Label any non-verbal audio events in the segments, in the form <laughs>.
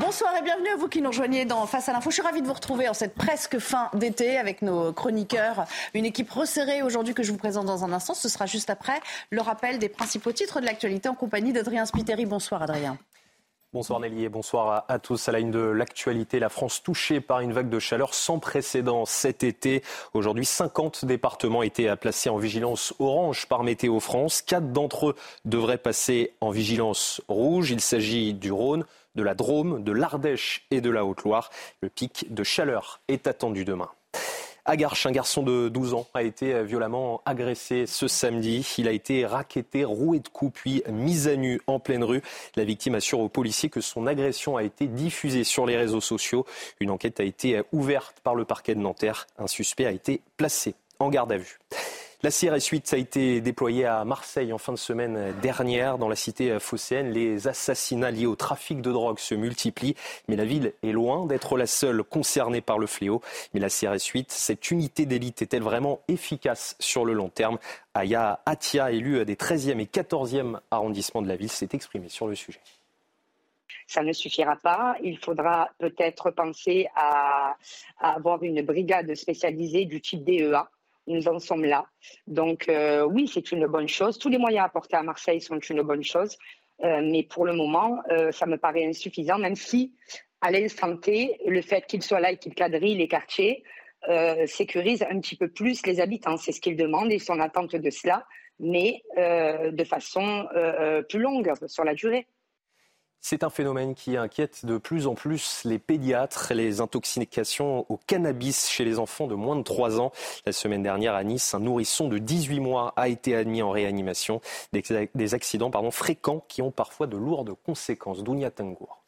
Bonsoir et bienvenue à vous qui nous rejoignez dans Face à l'info. Je suis ravie de vous retrouver en cette presque fin d'été avec nos chroniqueurs. Une équipe resserrée aujourd'hui que je vous présente dans un instant. Ce sera juste après le rappel des principaux titres de l'actualité en compagnie d'Adrien Spiteri. Bonsoir Adrien. Bonsoir Nelly et bonsoir à, tous. À la une de l'actualité, la France touchée par une vague de chaleur sans précédent cet été. Aujourd'hui, 50 départements étaient placés en vigilance orange par Météo France. Quatre d'entre eux devraient passer en vigilance rouge. Il s'agit du Rhône, de la Drôme, de l'Ardèche et de la Haute-Loire. Le pic de chaleur est attendu demain. À un garçon de 12 ans a été violemment agressé ce samedi. Il a été raquetté, roué de coups, puis mis à nu en pleine rue. La victime assure aux policiers que son agression a été diffusée sur les réseaux sociaux. Une enquête a été ouverte par le parquet de Nanterre. Un suspect a été placé en garde à vue. La CRS 8 a été déployée à Marseille en fin de semaine dernière. Dans la cité phocéenne, les assassinats liés au trafic de drogue se multiplient, mais la ville est loin d'être la seule concernée par le fléau. Mais la CRS 8, cette unité d'élite est-elle vraiment efficace sur le long terme? Aya Atia, élu des 13e et 14e arrondissements de la ville, s'est exprimé sur le sujet ça ne suffira pas. Il faudra peut-être penser à, avoir une brigade spécialisée du type DEA nous en sommes là. Donc euh, oui, c'est une bonne chose. Tous les moyens apportés à Marseille sont une bonne chose. Euh, mais pour le moment, euh, ça me paraît insuffisant, même si, à l'instant T, le fait qu'il soit là et qu'il quadrille les quartiers sécurise un petit peu plus les habitants. C'est ce qu'ils demandent, ils sont en attente de cela, mais de façon plus longue, sur la durée. C'est un phénomène qui inquiète de plus en plus les pédiatres, les intoxications au cannabis chez les enfants de moins de 3 ans. La semaine dernière à Nice, un nourrisson de 18 mois a été admis en réanimation. Des accidents fréquents qui ont parfois de lourdes conséquences. Dounia Tengour.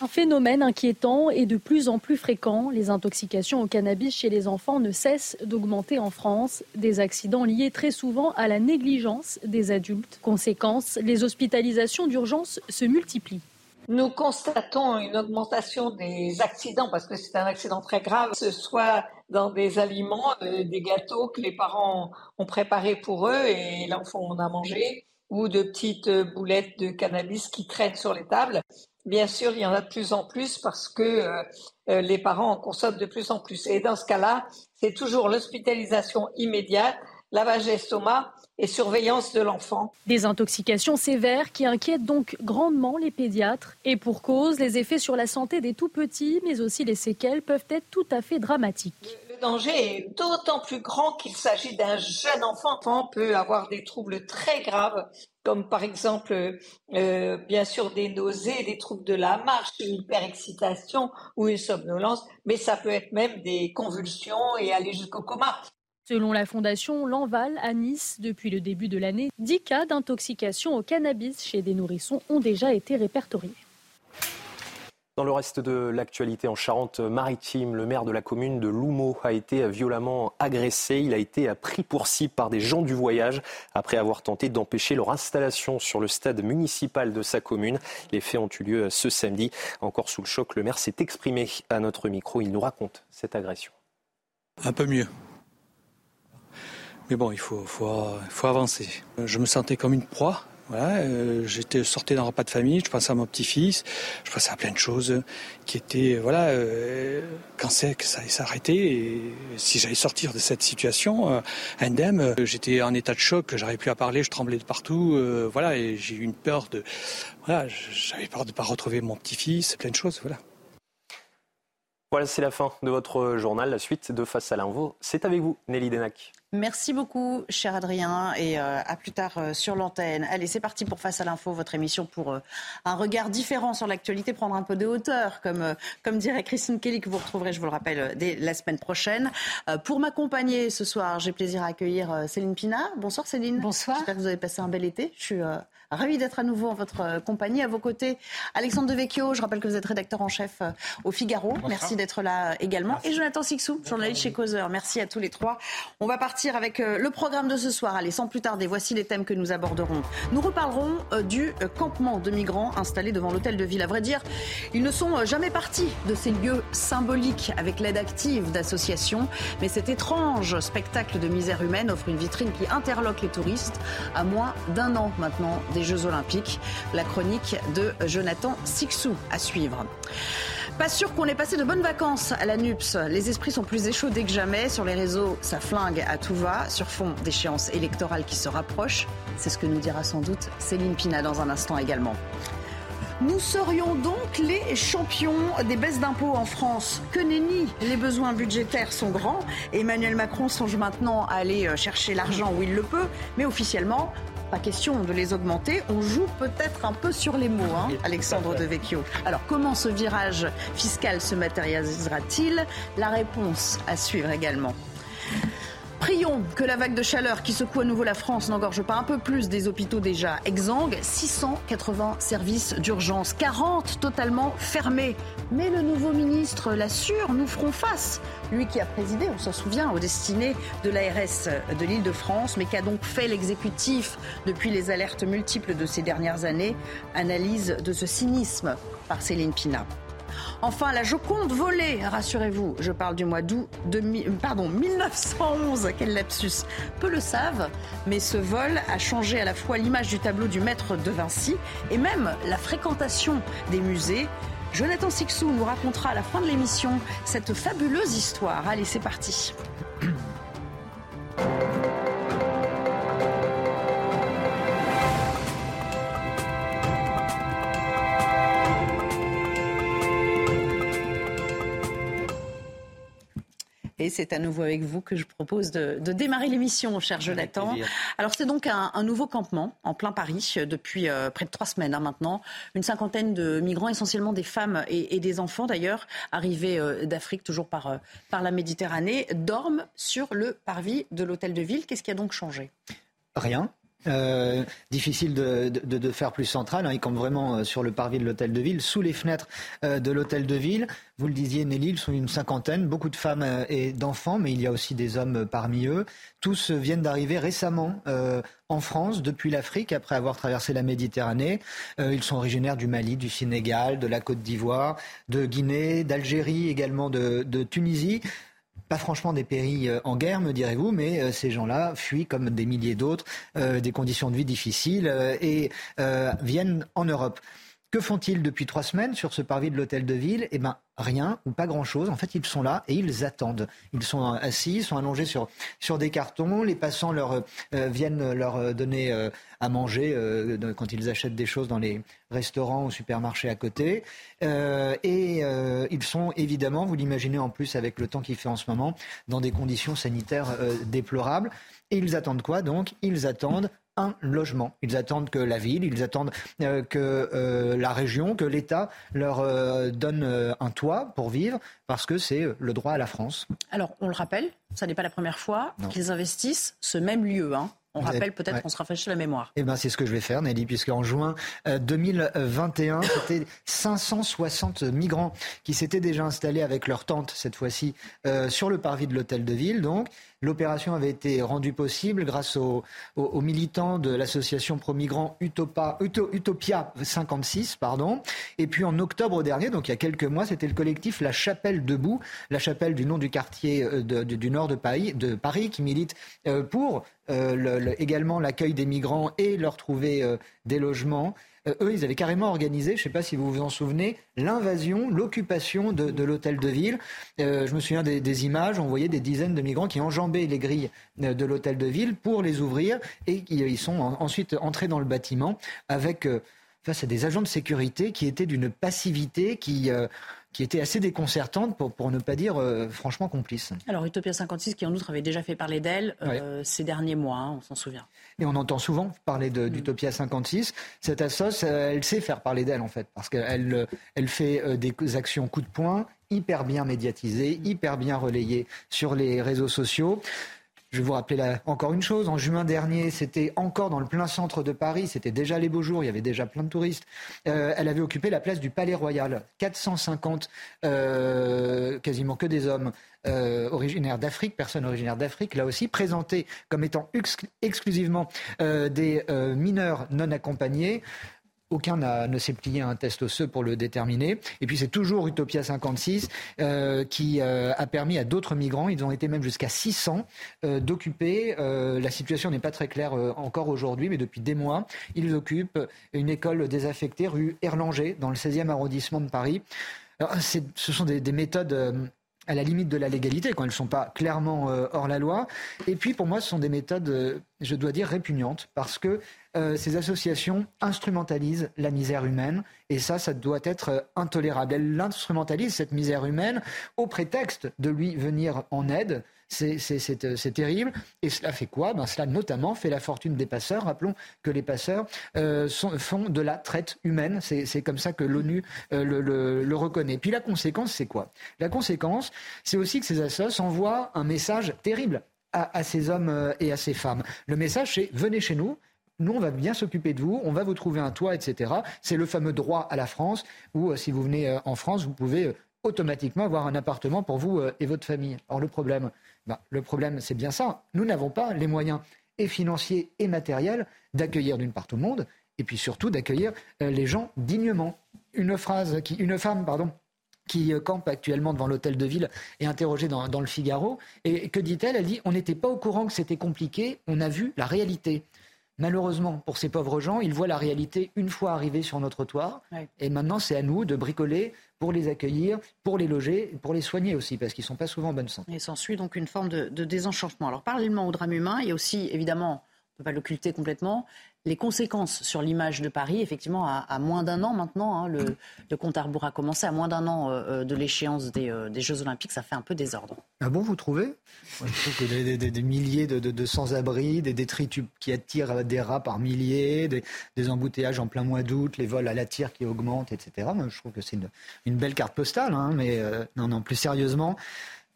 Un phénomène inquiétant et de plus en plus fréquent. Les intoxications au cannabis chez les enfants ne cessent d'augmenter en France. Des accidents liés très souvent à la négligence des adultes. Conséquence, les hospitalisations d'urgence se multiplient. Nous constatons une augmentation des accidents parce que c'est un accident très grave, ce soit dans des aliments, euh, des gâteaux que les parents ont préparés pour eux et l'enfant en a mangé, ou de petites boulettes de cannabis qui traînent sur les tables. Bien sûr, il y en a de plus en plus parce que euh, euh, les parents en consomment de plus en plus. Et dans ce cas-là, c'est toujours l'hospitalisation immédiate, lavage d'estomac et surveillance de l'enfant. Des intoxications sévères qui inquiètent donc grandement les pédiatres. Et pour cause, les effets sur la santé des tout petits, mais aussi les séquelles, peuvent être tout à fait dramatiques. Danger est d'autant plus grand qu'il s'agit d'un jeune enfant. L'enfant peut avoir des troubles très graves comme par exemple, euh, bien sûr, des nausées, des troubles de la marche, une hyperexcitation ou une somnolence, mais ça peut être même des convulsions et aller jusqu'au coma. Selon la fondation L'Enval à Nice, depuis le début de l'année, 10 cas d'intoxication au cannabis chez des nourrissons ont déjà été répertoriés. Dans le reste de l'actualité en Charente-Maritime, le maire de la commune de Loumeau a été violemment agressé. Il a été pris pour cible par des gens du voyage après avoir tenté d'empêcher leur installation sur le stade municipal de sa commune. Les faits ont eu lieu ce samedi. Encore sous le choc, le maire s'est exprimé à notre micro. Il nous raconte cette agression. Un peu mieux. Mais bon, il faut, avancer. Je me sentais comme une proie. Euh, j'étais sorti d'un repas de famille, je pensais à mon petit-fils, je pensais à plein de choses qui étaient, voilà, euh, quand c'est que ça allait s'arrêter si j'allais sortir de cette situation euh, indemne, euh, j'étais en état de choc, j'arrivais plus à parler, je tremblais de partout, euh, voilà, et j'ai eu une peur de, voilà, j'avais peur de pas retrouver mon petit-fils, plein de choses, voilà. Voilà, c'est la fin de votre journal. La suite de Face à l'info, c'est avec vous, Nelly Denac. Merci beaucoup, cher Adrien, et euh, à plus tard euh, sur l'antenne. Allez, c'est parti pour Face à l'info, votre émission pour euh, un regard différent sur l'actualité, prendre un peu de hauteur, comme, comme dirait Christine Kelly, que vous retrouverez, je vous le rappelle, dès la semaine prochaine. pour m'accompagner ce soir, j'ai plaisir à accueillir Céline Pina. Bonsoir Céline. Bonsoir. J'espère que vous avez passé un bel été. Je suis Ravi d'être à nouveau en votre euh, compagnie. À vos côtés, Alexandre Devecchio. Je rappelle que vous êtes rédacteur en chef euh, au Figaro. Merci d'être là également. Et Jonathan Sixou, journaliste chez Causeur. Merci à tous les trois. On va partir avec euh, le programme de ce soir. Allez, sans plus tarder, voici les thèmes que nous aborderons. Nous reparlerons du campement de migrants installé devant l'hôtel de ville. À vrai dire, ils ne sont jamais partis de ces lieux symboliques avec l'aide active d'associations. Mais cet étrange spectacle de misère humaine offre une vitrine qui interloque les touristes à moins d'un an maintenant Jeux Olympiques. La chronique de Jonathan Sixou à suivre. Pas sûr qu'on ait passé de bonnes vacances à la NUPS. Les esprits sont plus échaudés que jamais. Sur les réseaux, ça flingue à tout va. Sur fond d'échéances électorales qui se rapprochent. C'est ce que nous dira sans doute Céline Pina dans un instant également. Nous serions donc les champions des baisses d'impôts en France. Que nenni, les besoins budgétaires sont grands. Emmanuel Macron songe maintenant à aller euh, chercher l'argent où il le peut, mais officiellement, pas question de les augmenter. On joue peut-être un peu sur les mots, hein, Alexandre Devecchio. Alors, comment ce virage fiscal se matérialisera-t-il? La réponse à suivre également. Prions que la vague de chaleur qui secoue à nouveau la France n'engorge pas un peu plus des hôpitaux déjà exsangues. 680 services d'urgence, 40 totalement fermés. Mais le nouveau ministre l'assure, nous ferons face. Lui qui a présidé, on s'en souvient, aux destinées de l'ARS de l'Île-de-France, mais qu'a donc fait l'exécutif depuis les alertes multiples de ces dernières années? Analyse de ce cynisme par Céline Pina. Enfin, la Joconde volée, rassurez-vous, je parle du mois d'août de, pardon, 1911, quel lapsus. Peu le savent, mais ce vol a changé à la fois l'image du tableau du maître de Vinci et même la fréquentation des musées. Jonathan Sixou nous racontera à la fin de l'émission cette fabuleuse histoire. Allez, c'est parti. Et c'est à nouveau avec vous que je propose de, démarrer l'émission, cher Jonathan. Alors c'est donc un, nouveau campement en plein Paris depuis euh, près de trois semaines hein, maintenant. Une cinquantaine de migrants, essentiellement des femmes et, des enfants d'ailleurs, arrivés euh, d'Afrique toujours par, euh, par la Méditerranée, dorment sur le parvis de l'hôtel de ville. Qu'est-ce qui a donc changé? Rien. Euh, difficile de, faire plus central. Hein. Ils campent vraiment euh, sur le parvis de l'hôtel de ville, sous les fenêtres euh, de l'hôtel de ville. Vous le disiez, Nelly, ils sont une cinquantaine, beaucoup de femmes et d'enfants, mais il y a aussi des hommes parmi eux. Tous viennent d'arriver récemment en France, depuis l'Afrique, après avoir traversé la Méditerranée. ils sont originaires du Mali, du Sénégal, de la Côte d'Ivoire, de Guinée, d'Algérie, également de Tunisie pas franchement des pays euh, en guerre, me direz-vous, mais euh, ces gens-là fuient comme des milliers d'autres euh, des conditions de vie difficiles et viennent en Europe. Que font-ils depuis trois semaines sur ce parvis de l'hôtel de ville? Eh bien, rien ou pas grand-chose. En fait, ils sont là et ils attendent. Ils sont assis, ils sont allongés sur, sur des cartons. Les passants leur, viennent leur donner à manger quand ils achètent des choses dans les restaurants ou supermarchés à côté. et ils sont évidemment, vous l'imaginez en plus avec le temps qu'il fait en ce moment, dans des conditions sanitaires déplorables. Et ils attendent quoi donc? Ils attendent un logement. Ils attendent que la ville, ils attendent euh, que euh, la région, que l'État leur euh, donne un toit pour vivre, parce que c'est le droit à la France. Alors, on le rappelle, ça n'est pas la première fois qu'ils investissent ce même lieu. Hein. On rappelle peut-être qu'on se rafraîchit la mémoire. Eh ben, c'est ce que je vais faire, Nelly, puisque en juin 2021, <coughs> c'était 560 migrants qui s'étaient déjà installés avec leur tente, cette fois-ci, sur le parvis de l'hôtel de ville. Donc, L'opération avait été rendue possible grâce aux, militants de l'association pro-migrants Utopia 56. Pardon. Et puis en octobre dernier, donc il y a quelques mois, c'était le collectif La Chapelle Debout, la chapelle du nom du quartier euh, du nord de Paris, de Paris qui milite euh, pour euh, également l'accueil des migrants et leur trouver des logements. Euh, eux, ils avaient carrément organisé, je ne sais pas si vous vous en souvenez, l'invasion, l'occupation de, l'hôtel de ville. Euh, je me souviens des, images, on voyait des dizaines de migrants qui enjambaient les grilles euh, de l'hôtel de ville pour les ouvrir et ils sont ensuite entrés dans le bâtiment avec face à des agents de sécurité qui étaient d'une passivité qui qui était assez déconcertante, pour, pour ne pas dire euh, franchement complice. Alors Utopia 56, qui en outre avait déjà fait parler d'elle euh, ces derniers mois, hein, on s'en souvient. Et on entend souvent parler mm. d'Utopia 56. Cette assoce, euh, elle sait faire parler d'elle en fait, parce qu'elle elle fait des actions coup de poing, hyper bien médiatisées, hyper bien relayées sur les réseaux sociaux. Je vais vous rappeler encore une chose. En juin dernier, c'était encore dans le plein centre de Paris. C'était déjà les beaux jours. Il y avait déjà plein de touristes. Euh, elle avait occupé la place du Palais Royal. 450, euh, quasiment que des hommes euh, originaires d'Afrique, personnes originaires d'Afrique, là aussi, présentés comme étant exclusivement des mineurs non accompagnés. Aucun ne s'est plié un test osseux pour le déterminer. Et puis c'est toujours Utopia 56 euh, qui euh, a permis à d'autres migrants, ils ont été même jusqu'à 600, euh, d'occuper, la situation n'est pas très claire encore aujourd'hui, mais depuis des mois, ils occupent une école désaffectée rue Erlanger dans le 16e arrondissement de Paris. Alors, ce sont des méthodes à la limite de la légalité, quand elles ne sont pas clairement euh, hors la loi. Et puis, pour moi, ce sont des méthodes, euh, je dois dire, répugnantes, parce que euh, ces associations instrumentalisent la misère humaine, et ça, ça doit être intolérable. Elles l'instrumentalisent, cette misère humaine, au prétexte de lui venir en aide. C'est terrible. Et cela fait quoi? Ben, Cela notamment fait la fortune des passeurs. Rappelons que les passeurs euh, font de la traite humaine. C'est comme ça que l'ONU euh, le, reconnaît. Puis la conséquence, c'est quoi? La conséquence, c'est aussi que ces assos envoient un message terrible à, ces hommes euh, et à ces femmes. Le message, c'est venez chez nous, nous, on va bien s'occuper de vous, on va vous trouver un toit, etc. C'est le fameux droit à la France, où si vous venez en France, vous pouvez automatiquement avoir un appartement pour vous et votre famille. Or, le problème, bah, le problème, c'est bien ça. Nous n'avons pas les moyens et financiers et matériels d'accueillir d'une part tout le monde, et puis surtout d'accueillir euh, les gens dignement. Une phrase une femme, pardon, qui euh, campe actuellement devant l'hôtel de ville est interrogée dans, dans le Figaro. Et que dit-elle? Elle dit On n'était pas au courant que c'était compliqué, on a vu la réalité. Malheureusement, pour ces pauvres gens, ils voient la réalité une fois arrivés sur notre toit. Et maintenant, c'est à nous de bricoler pour les accueillir, pour les loger, pour les soigner aussi, parce qu'ils ne sont pas souvent en bonne santé. Et s'ensuit donc une forme de, de désenchantement. Alors, parallèlement au drame humain, il y a aussi, évidemment, on ne peut pas l'occulter complètement, les conséquences sur l'image de Paris, effectivement, à, moins d'un an maintenant, hein, le, compte à rebours a commencé, à moins d'un an euh, euh, de l'échéance euh, des, Jeux Olympiques, ça fait un peu désordre. Ah bon, vous trouvez? Je trouve que des, milliers de, sans-abri, des détritus qui attirent des rats par milliers, des, embouteillages en plein mois d'août, les vols à la tire qui augmentent, etc. Moi, je trouve que c'est une, belle carte postale, hein, mais non, non, plus sérieusement.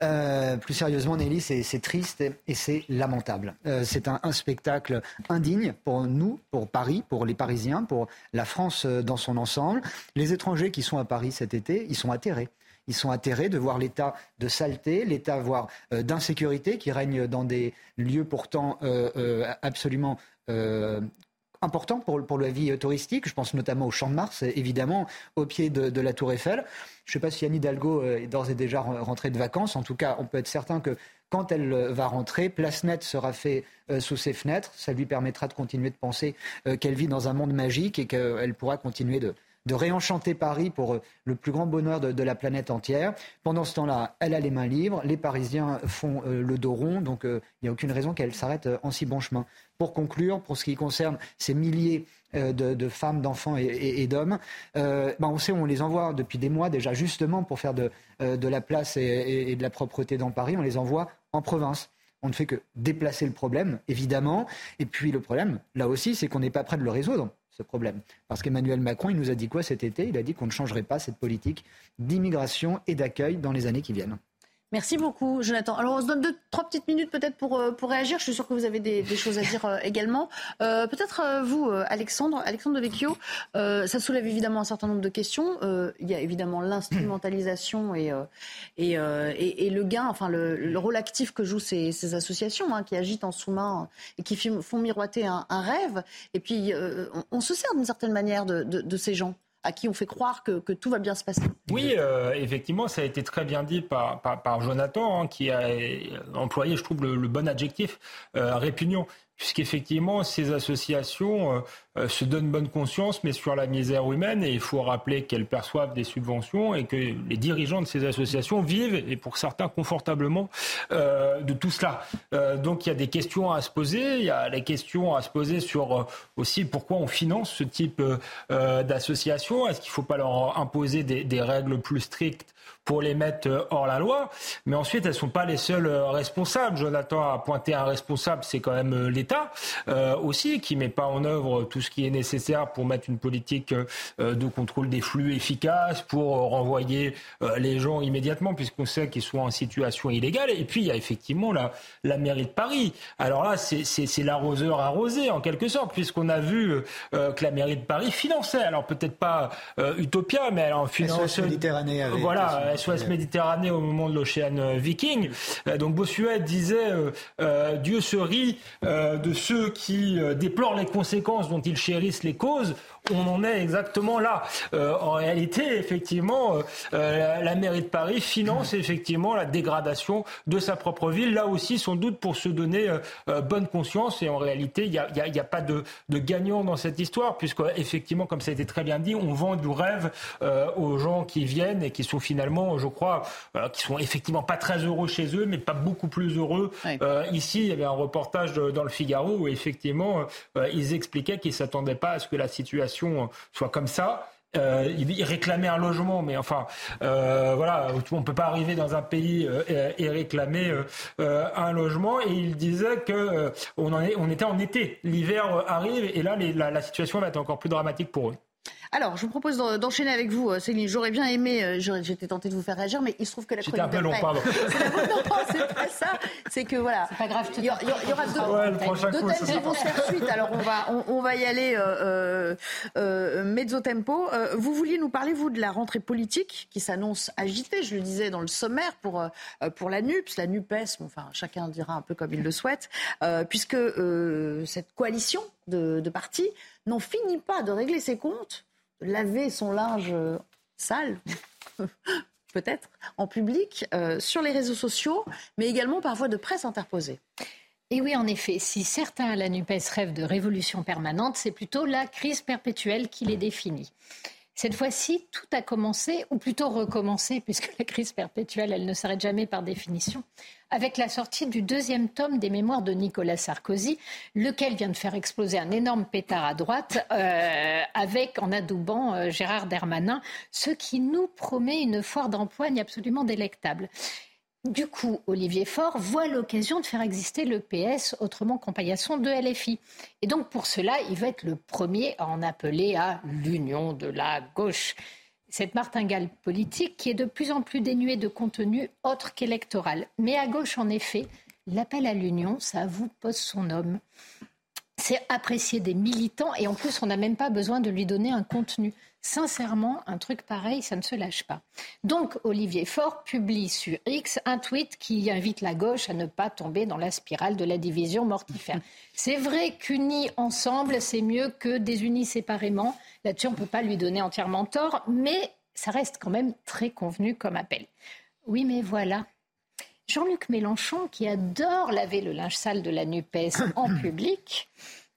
Euh, plus sérieusement, Nelly, c'est triste et c'est lamentable. Euh, c'est un, spectacle indigne pour nous, pour Paris, pour les Parisiens, pour la France euh, dans son ensemble. Les étrangers qui sont à Paris cet été, ils sont atterrés. Ils sont atterrés de voir l'état de saleté, l'état voire d'insécurité qui règne dans des lieux pourtant absolument important pour, pour la vie touristique. Je pense notamment au Champ de Mars, évidemment, au pied de, la Tour Eiffel. Je ne sais pas si Anne Hidalgo est d'ores et déjà rentrée de vacances. En tout cas, on peut être certain que quand elle va rentrer, Place Nette sera fait euh, sous ses fenêtres. Ça lui permettra de continuer de penser euh, qu'elle vit dans un monde magique et qu'elle pourra continuer de, de réenchanter Paris pour euh, le plus grand bonheur de, la planète entière. Pendant ce temps-là, elle a les mains libres, les Parisiens font euh, le dos rond, donc euh, il n'y a aucune raison qu'elle s'arrête en si bon chemin. Pour conclure, pour ce qui concerne ces milliers de, femmes, d'enfants et, d'hommes, ben, on sait, on les envoie depuis des mois déjà justement pour faire de, la place et, de la propreté dans Paris, on les envoie en province. On ne fait que déplacer le problème, évidemment. Et puis le problème, là aussi, c'est qu'on n'est pas prêt de le résoudre ce problème. Parce qu'Emmanuel Macron, il nous a dit quoi cet été? Il a dit qu'on ne changerait pas cette politique d'immigration et d'accueil dans les années qui viennent. Merci beaucoup, Jonathan. Alors, on se donne deux, trois petites minutes peut-être pour, euh, pour réagir. Je suis sûre que vous avez des, choses à dire euh, également. Euh, peut-être vous, Alexandre, Alexandre de Vecchio, ça soulève évidemment un certain nombre de questions. il y a évidemment l'instrumentalisation et, et, et, le gain, enfin le, rôle actif que jouent ces, associations hein, qui agitent en sous-main et qui font miroiter un, rêve. Et puis, on, se sert d'une certaine manière de, de ces gens à qui on fait croire que, tout va bien se passer. Oui, euh, effectivement, ça a été très bien dit par, Jonathan, hein, qui a employé, je trouve, le, bon adjectif, euh, répugnant puisqu'effectivement, ces associations euh, euh, se donnent bonne conscience, mais sur la misère humaine, et il faut rappeler qu'elles perçoivent des subventions et que les dirigeants de ces associations vivent, et pour certains confortablement, euh, de tout cela. donc il y a des questions à se poser, il y a les questions à se poser sur aussi pourquoi on finance ce type d'associations, est-ce qu'il ne faut pas leur imposer des, des règles plus strictes pour les mettre euh, hors la loi. Mais ensuite, elles ne sont pas les seules euh, responsables. Jonathan a pointé un responsable, c'est quand même euh, l'État aussi, qui ne met pas en œuvre tout ce qui est nécessaire pour mettre une politique de contrôle des flux efficace, pour renvoyer les gens immédiatement, puisqu'on sait qu'ils sont en situation illégale. Et puis, il y a effectivement la, la mairie de Paris. Alors là, c'est l'arroseur arrosé, en quelque sorte, puisqu'on a vu que la mairie de Paris finançait, alors peut-être pas Utopia, mais elle en finance... Méditerranée voilà, SOS Méditerranée au moment de l'Océan euh, Viking. Euh, donc Bossuet disait euh, Dieu se rit de ceux qui déplorent les conséquences dont ils chérissent les causes. on en est exactement là. en réalité, effectivement, la mairie de Paris finance effectivement la dégradation de sa propre ville. Là aussi, sans doute pour se donner bonne conscience. Et en réalité, il n'y a, a, pas de, de, gagnant dans cette histoire, puisque effectivement, comme ça a été très bien dit, on vend du rêve aux gens qui viennent et qui sont finalement, je crois, qui sont effectivement pas très heureux chez eux, mais pas beaucoup plus heureux ici. Il y avait un reportage dans le Figaro où effectivement, ils expliquaient qu'ils s'attendaient pas à ce que la situation soit comme ça. Euh, il réclamait un logement, mais enfin, euh, voilà, on peut pas arriver dans un pays euh, et, réclamer euh, un logement. Et il disait que on, en est, on était en été, l'hiver arrive, et là, la, la situation va être encore plus dramatique pour eux. Alors, je vous propose d'enchaîner avec vous, euh, Céline. J'aurais bien aimé, euh, j'étais tentée de vous faire réagir, mais il se trouve que la chronique un peu long, pardon. <laughs> c'est pas ça. C'est que voilà. C'est pas grave, il y, aura deux, deux thèmes qui vont se faire suite. Alors, on va, on, va y aller euh, euh, mezzo tempo. vous vouliez nous parler, vous, de la rentrée politique qui s'annonce agitée, je le disais dans le sommaire, pour, pour la NUPS, la NUPES, enfin, chacun dira un peu comme il le souhaite, puisque cette coalition de, de partis n'en finit pas de régler ses comptes laver son linge sale, <laughs> peut-être, en public, euh, sur les réseaux sociaux, mais également par voie de presse interposée. Et oui, en effet, si certains à la NUPES rêvent de révolution permanente, c'est plutôt la crise perpétuelle qui les définit. Cette fois-ci, tout a commencé, ou plutôt recommencé, puisque la crise perpétuelle, elle ne s'arrête jamais par définition, avec la sortie du deuxième tome des mémoires de Nicolas Sarkozy, lequel vient de faire exploser un énorme pétard à droite, euh, avec, en adoubant euh, Gérard Dermanin, ce qui nous promet une foire d'empoigne absolument délectable. Du coup, Olivier Faure voit l'occasion de faire exister le PS, autrement compagnon de LFI. Et donc, pour cela, il va être le premier à en appeler à l'union de la gauche. Cette martingale politique qui est de plus en plus dénuée de contenu autre qu'électoral. Mais à gauche, en effet, l'appel à l'union, ça vous pose son homme. C'est apprécié des militants et en plus, on n'a même pas besoin de lui donner un contenu. Sincèrement, un truc pareil, ça ne se lâche pas. Donc, Olivier Faure publie sur X un tweet qui invite la gauche à ne pas tomber dans la spirale de la division mortifère. <laughs> C'est vrai qu'unis ensemble, c'est mieux que désunis séparément. Là-dessus, on ne peut pas lui donner entièrement tort, mais ça reste quand même très convenu comme appel. Oui, mais voilà. Jean-Luc Mélenchon, qui adore laver le linge sale de la NUPES en <coughs> public,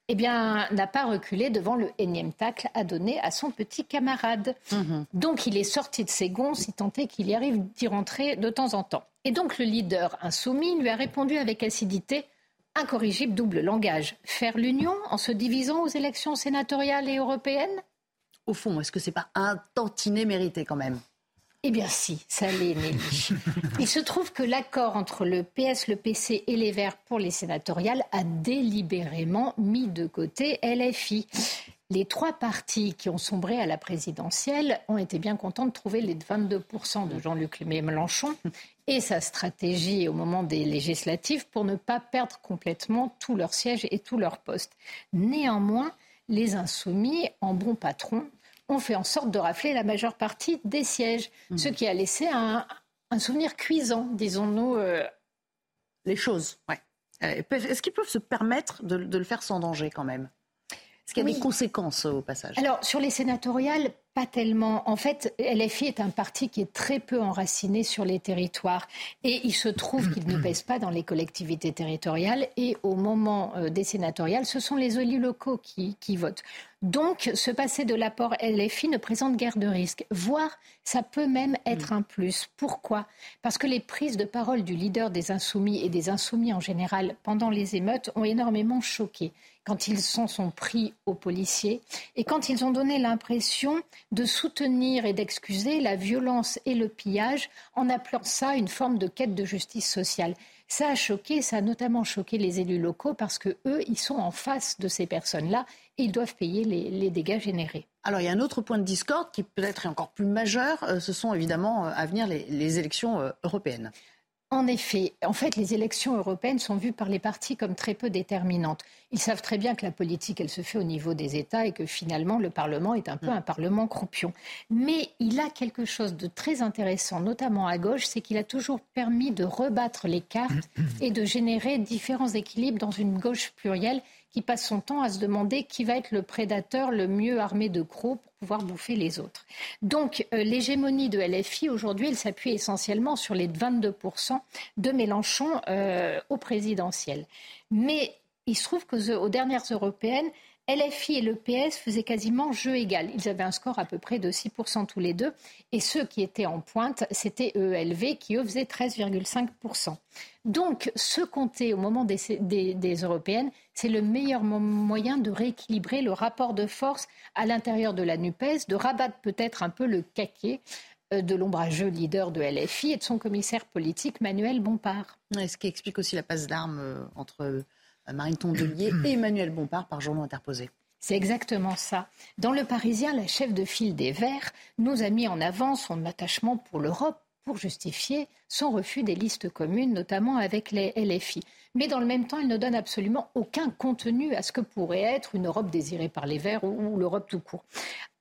eh bien, n'a pas reculé devant le énième tacle à donner à son petit camarade. Mhm. Donc, il est sorti de ses gonds, si tant est qu'il y arrive d'y rentrer de temps en temps. Et donc, le leader insoumis lui a répondu avec acidité incorrigible double langage. Faire l'union en se divisant aux élections sénatoriales et européennes? Au fond, est-ce que c'est pas un tantinet mérité quand même? Eh bien si, ça l'est, Nelly. <laughs> Il se trouve que l'accord entre le PS, le PC et les Verts pour les sénatoriales a délibérément mis de côté LFI. Les trois partis qui ont sombré à la présidentielle ont été bien contents de trouver les 22% de Jean-Luc Mélenchon et sa stratégie au moment des législatives pour ne pas perdre complètement tous leurs sièges et tous leurs postes. Néanmoins, les insoumis, en bons patrons, ont fait en sorte de rafler la majeure partie des sièges, mmh. ce qui a laissé un, souvenir cuisant, disons-nous. Euh, Les choses, ouais. Euh, est-ce qu'ils peuvent se permettre de, le faire sans danger quand même? Est-ce qu'il y a des conséquences au passage? Alors, sur les sénatoriales, pas tellement. En fait, LFI est un parti qui est très peu enraciné sur les territoires. Et il se trouve qu'il ne pèse pas dans les collectivités territoriales. Et au moment euh, des sénatoriales, ce sont les élus locaux qui, qui votent. Donc, se passer de l'apport LFI ne présente guère de risque, voire ça peut même être un plus. Pourquoi? Parce que les prises de parole du leader des insoumis et des insoumis en général pendant les émeutes ont énormément choqué quand ils sont, sont pris aux policiers et quand ils ont donné l'impression de soutenir et d'excuser la violence et le pillage en appelant ça une forme de quête de justice sociale. Ça a choqué, ça a notamment choqué les élus locaux parce que eux, ils sont en face de ces personnes-là et ils doivent payer les, dégâts générés. Alors il y a un autre point de discorde qui peut-être est encore plus majeur, euh, ce sont évidemment euh, à venir les élections euh, européennes. En effet, en fait, les élections européennes sont vues par les partis comme très peu déterminantes. Ils savent très bien que la politique, elle se fait au niveau des États et que finalement, le Parlement est un peu mm. un Parlement croupion. Mais il a quelque chose de très intéressant, notamment à gauche, c'est qu'il a toujours permis de rebattre les cartes et de générer différents équilibres dans une gauche plurielle qui passe son temps à se demander qui va être le prédateur le mieux armé de crocs pour pouvoir bouffer les autres. Donc euh, l'hégémonie de LFI aujourd'hui, elle s'appuie essentiellement sur les 22% de Mélenchon euh, au présidentiel. Mais il se trouve qu'aux dernières européennes, LFI et le PS faisaient quasiment jeu égal. Ils avaient un score à peu près de 6% tous les deux. Et ceux qui étaient en pointe, c'était EELV qui, eux, faisaient 13,5%. Donc, ce compter au moment des, des européennes, c'est le meilleur moyen de rééquilibrer le rapport de force à l'intérieur de la NUPES, de rabattre peut-être un peu le caquet euh, de l'ombrageux leader de LFI et de son commissaire politique Manuel Bompard. Ce qui explique aussi la passe d'armes euh, entre Marine Tondelier et Emmanuel Bompard par journaux interposés. C'est exactement ça. Dans Le Parisien, la chef de file des Verts nous a mis en avant son attachement pour l'Europe pour justifier son refus des listes communes, notamment avec les LFI. Mais dans le même temps, elle ne donne absolument aucun contenu à ce que pourrait être une Europe désirée par les Verts ou, l'Europe tout court.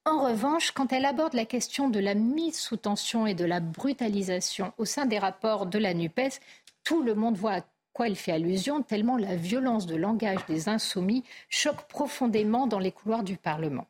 En revanche, quand elle aborde la question de la mise sous tension et de la brutalisation au sein des rapports de la NUPES, tout le monde voit quoi il fait allusion, tellement la violence de langage des insoumis choque profondément dans les couloirs du Parlement.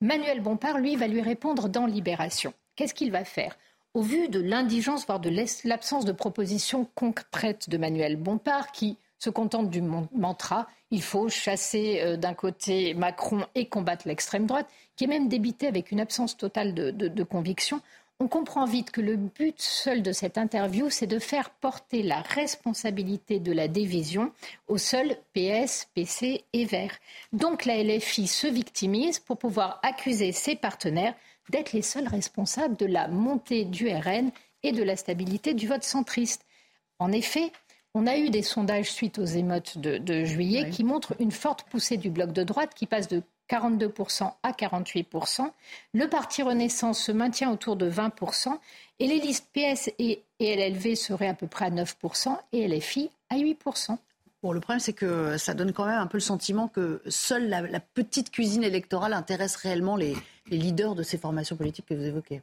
Manuel Bompard, lui, va lui répondre dans Libération. Qu'est-ce qu'il va faire? Au vu de l'indigence, voire de l'absence de propositions concrètes de Manuel Bompard, qui se contente du mantra il faut chasser euh, d'un côté Macron et combattre l'extrême droite, qui est même débité avec une absence totale de conviction, on comprend vite que le but seul de cette interview, c'est de faire porter la responsabilité de la division au seul PS, PC et Vert. Donc la LFI se victimise pour pouvoir accuser ses partenaires d'être les seuls responsables de la montée du RN et de la stabilité du vote centriste. En effet, on a eu des sondages suite aux émeutes de, juillet qui montrent une forte poussée du bloc de droite qui passe de 42% à 48%. Le parti Renaissance se maintient autour de 20%. Et les listes PS et, LLV seraient à peu près à 9% et LFI à 8%. Bon, le problème, c'est que ça donne quand même un peu le sentiment que seule la, petite cuisine électorale intéresse réellement les, leaders de ces formations politiques que vous évoquez.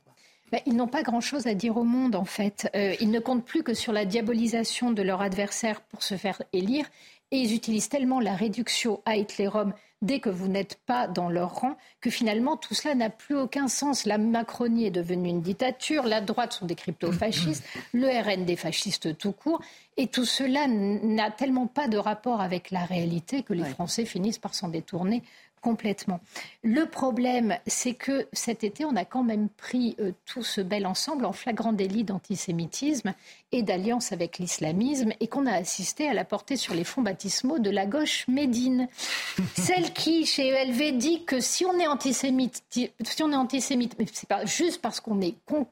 Ben, ils n'ont pas grand-chose à dire au monde, en fait. Euh, ils ne comptent plus que sur la diabolisation de leur adversaire pour se faire élire. Et ils utilisent tellement la réduction à Hitlerum dès que vous n'êtes pas dans leur rang, que finalement tout cela n'a plus aucun sens. La Macronie est devenue une dictature, la droite sont des crypto-fascistes, <clears throat> le RN des fascistes tout court, et tout cela n'a tellement pas de rapport avec la réalité que les Français finissent par s'en détourner Complètement. Le problème, c'est que cet été, on a quand même pris euh, tout ce bel ensemble en flagrant délit d'antisémitisme et d'alliance avec l'islamisme et qu'on a assisté à la portée sur les fonds baptismaux de la gauche médine. <laughs> Celle qui, chez ELV, dit que si on est antisémite, si on est antisémite, mais c'est pas juste parce qu'on est con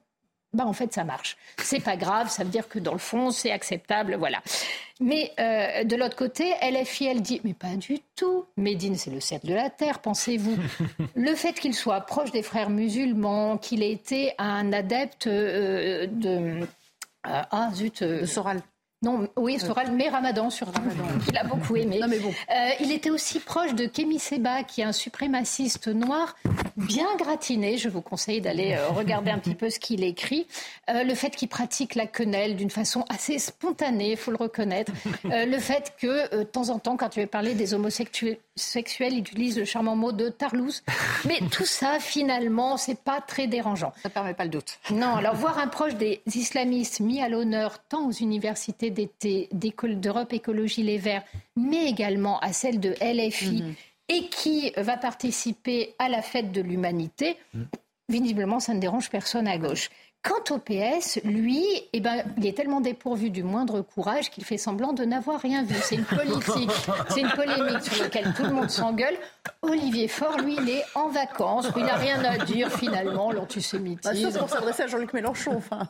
bah en fait ça marche. C'est pas grave, ça veut dire que dans le fond c'est acceptable, voilà. Mais euh, de l'autre côté, LFI elle dit mais pas du tout. Médine c'est le cercle de la terre, pensez-vous. <laughs> le fait qu'il soit proche des frères musulmans, qu'il ait été un adepte euh, de euh, ah zut, de Soral. Non, oui, Soral, mais Ramadan sur Ramadan. Il a beaucoup aimé. Non, mais bon. Euh, il était aussi proche de Kémy Seba, qui est un suprémaciste noir bien gratiné. Je vous conseille d'aller euh, regarder un petit peu ce qu'il écrit. Euh, le fait qu'il pratique la quenelle d'une façon assez spontanée, il faut le reconnaître. le fait que, de temps en temps, quand tu veux parler des homosexuels, il utilise le charmant mot de tarlouse. Mais tout ça, finalement, c'est pas très dérangeant. Ça permet pas le doute. Non, alors voir un proche des islamistes mis à l'honneur tant aux universités d'été d'Europe Écologie Les Verts, mais également à celle de LFI, mhm. et qui va participer à la fête de l'humanité, mhm. visiblement, ça ne dérange personne à gauche. Quant au PS, lui, eh ben, il est tellement dépourvu du moindre courage qu'il fait semblant de n'avoir rien vu. C'est une politique, c'est une polémique sur laquelle tout le monde s'engueule. Olivier Faure, lui, il est en vacances. Il n'a rien à dire finalement, l'antisémitisme. Bah, pour s'adresser à Jean-Luc Mélenchon. Enfin,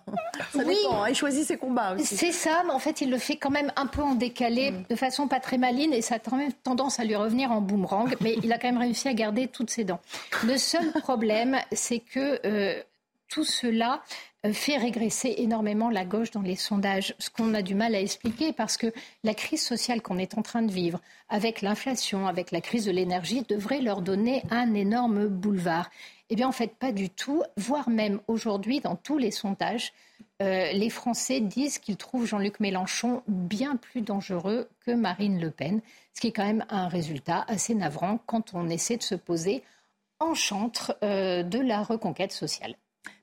ça oui, dépend. Hein. Il choisit ses combats aussi. C'est ça, mais en fait, il le fait quand même un peu en décalé, mm. de façon pas très maline, et ça a quand même tendance à lui revenir en boomerang. Mais il a quand même réussi à garder toutes ses dents. Le seul problème, c'est que euh, tout cela euh, fait régresser énormément la gauche dans les sondages, ce qu'on a du mal à expliquer parce que la crise sociale qu'on est en train de vivre, avec l'inflation, avec la crise de l'énergie, devrait leur donner un énorme boulevard. Eh bien, en fait, pas du tout, voire même aujourd'hui, dans tous les sondages, euh, les Français disent qu'ils trouvent Jean-Luc Mélenchon bien plus dangereux que Marine Le Pen, ce qui est quand même un résultat assez navrant quand on essaie de se poser en chantre euh, de la reconquête sociale.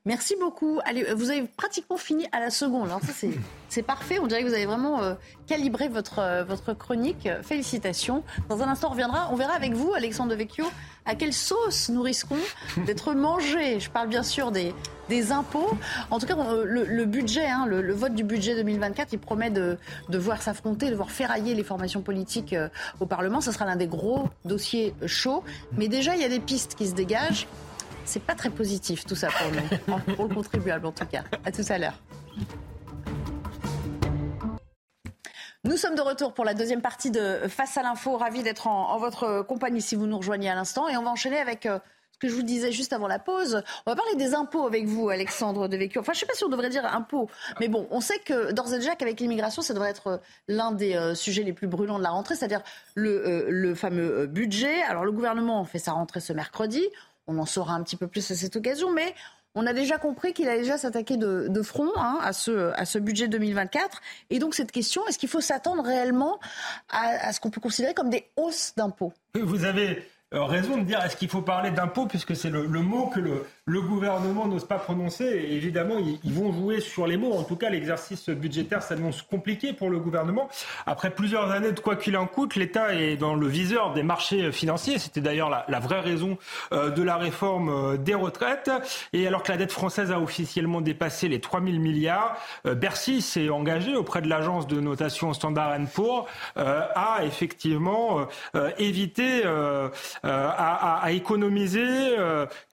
Merci beaucoup. Allez, euh, vous avez pratiquement fini à la seconde. Hein. <laughs> c'est parfait. On dirait que vous avez vraiment euh, calibré votre, euh, votre chronique. Félicitations. Dans un instant, on reviendra. On verra avec vous, Alexandre Vecchio, à quelle sauce nous risquons d'être <laughs> mangés. Je parle bien sûr des, des impôts. En tout cas, le, budget, hein, le, vote du budget 2024, il promet de, de voir s'affronter, de voir ferrailler les formations politiques au Parlement. Ce sera l'un des gros dossiers chauds. Mais déjà, il y a des pistes qui se dégagent. C'est pas très positif tout ça pour nous, <laughs> pour le contribuable en tout cas. À tout à l'heure. Nous sommes de retour pour la deuxième partie de Face à l'info. Ravi d'être en, votre compagnie si vous nous rejoignez à l'instant. Et on va enchaîner avec euh, ce que je vous disais juste avant la pause. On va parler des impôts avec vous, Alexandre Devecchio. Enfin, je ne sais pas si on devrait dire impôts, mais bon, on sait que d'ores et déjà qu'avec l'immigration, ça devrait être euh, l'un des euh, sujets les plus brûlants de la rentrée, c'est-à-dire le, le fameux budget. Alors, le gouvernement fait sa rentrée ce mercredi. On en saura un petit peu plus à cette occasion, mais on a déjà compris qu'il allait déjà s'attaquer de, front hein, à, ce, budget 2024. Et donc cette question, est-ce qu'il faut s'attendre réellement à, à ce qu'on peut considérer comme des hausses d'impôts? Vous avez raison de dire est-ce qu'il faut parler d'impôts puisque c'est le, mot que le, gouvernement n'ose pas prononcer. Évidemment, ils, vont jouer sur les mots. En tout cas, l'exercice budgétaire s'annonce compliqué pour le gouvernement. Après plusieurs années de quoi qu'il en coûte, l'État est dans le viseur des marchés financiers. C'était d'ailleurs la, la, vraie raison euh, de la réforme euh, des retraites. Et alors que la dette française a officiellement dépassé les 3 000 milliards, Bercy s'est engagé auprès de l'agence de notation Standard Poor's à effectivement éviter euh, à, économiser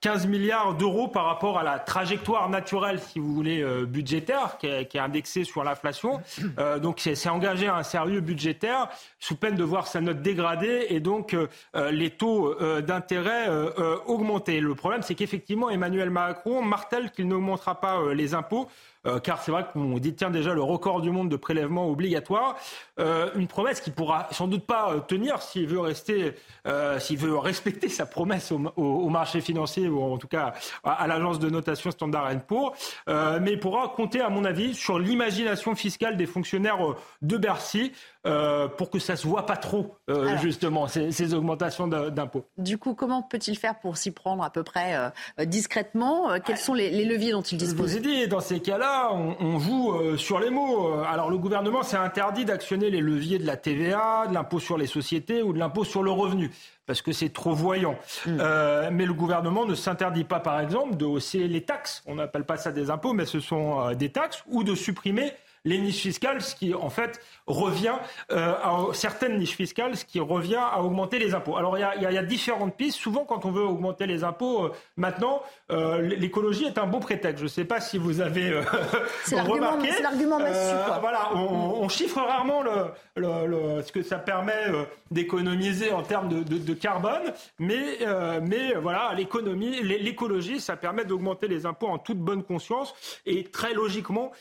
15 euh, milliards d'euros par rapport à la trajectoire naturelle, si vous voulez, euh, budgétaire, qui est, qui est indexée sur l'inflation. donc c'est engagé à un sérieux budgétaire sous peine de voir sa note dégradée et donc les taux d'intérêt augmenter. Le problème, c'est qu'effectivement, Emmanuel Macron martèle qu'il n'augmentera pas les impôts. Euh, car c'est vrai qu'on détient déjà le record du monde de prélèvements obligatoires. Euh, une promesse qui pourra sans doute pas euh, tenir s'il veut rester, s'il veut respecter sa promesse au, marché financier ou en tout cas à, l'agence de notation Standard Poor's, mais il pourra compter, à mon avis, sur l'imagination fiscale des fonctionnaires de Bercy. pour que ça se voit pas trop, justement, ces, augmentations d'impôts. Du coup, comment peut-il faire pour s'y prendre à peu près discrètement? Quels sont les, les, leviers dont il dispose Je vous ai dit, dans ces cas-là, on, joue euh, sur les mots. Alors le gouvernement s'est interdit d'actionner les leviers de la TVA, de l'impôt sur les sociétés ou de l'impôt sur le revenu parce que c'est trop voyant. Hmm. Euh, mais le gouvernement ne s'interdit pas, par exemple, de hausser les taxes. On n'appelle pas ça des impôts, mais ce sont euh, des taxes, ou de supprimer les niches fiscales, ce qui en fait revient euh, à certaines niches fiscales, ce qui revient à augmenter les impôts. Alors il y a, y a, différentes pistes. Souvent, quand on veut augmenter les impôts, euh, maintenant, euh, l'écologie est un bon prétexte. Je ne sais pas si vous avez <laughs> remarqué. C'est l'argument massif. Voilà, on, on, chiffre rarement le, le, le, ce que ça permet d'économiser en termes de, de, de, carbone, mais, mais voilà, l'économie, l'écologie, ça permet d'augmenter les impôts en toute bonne conscience. Et très logiquement,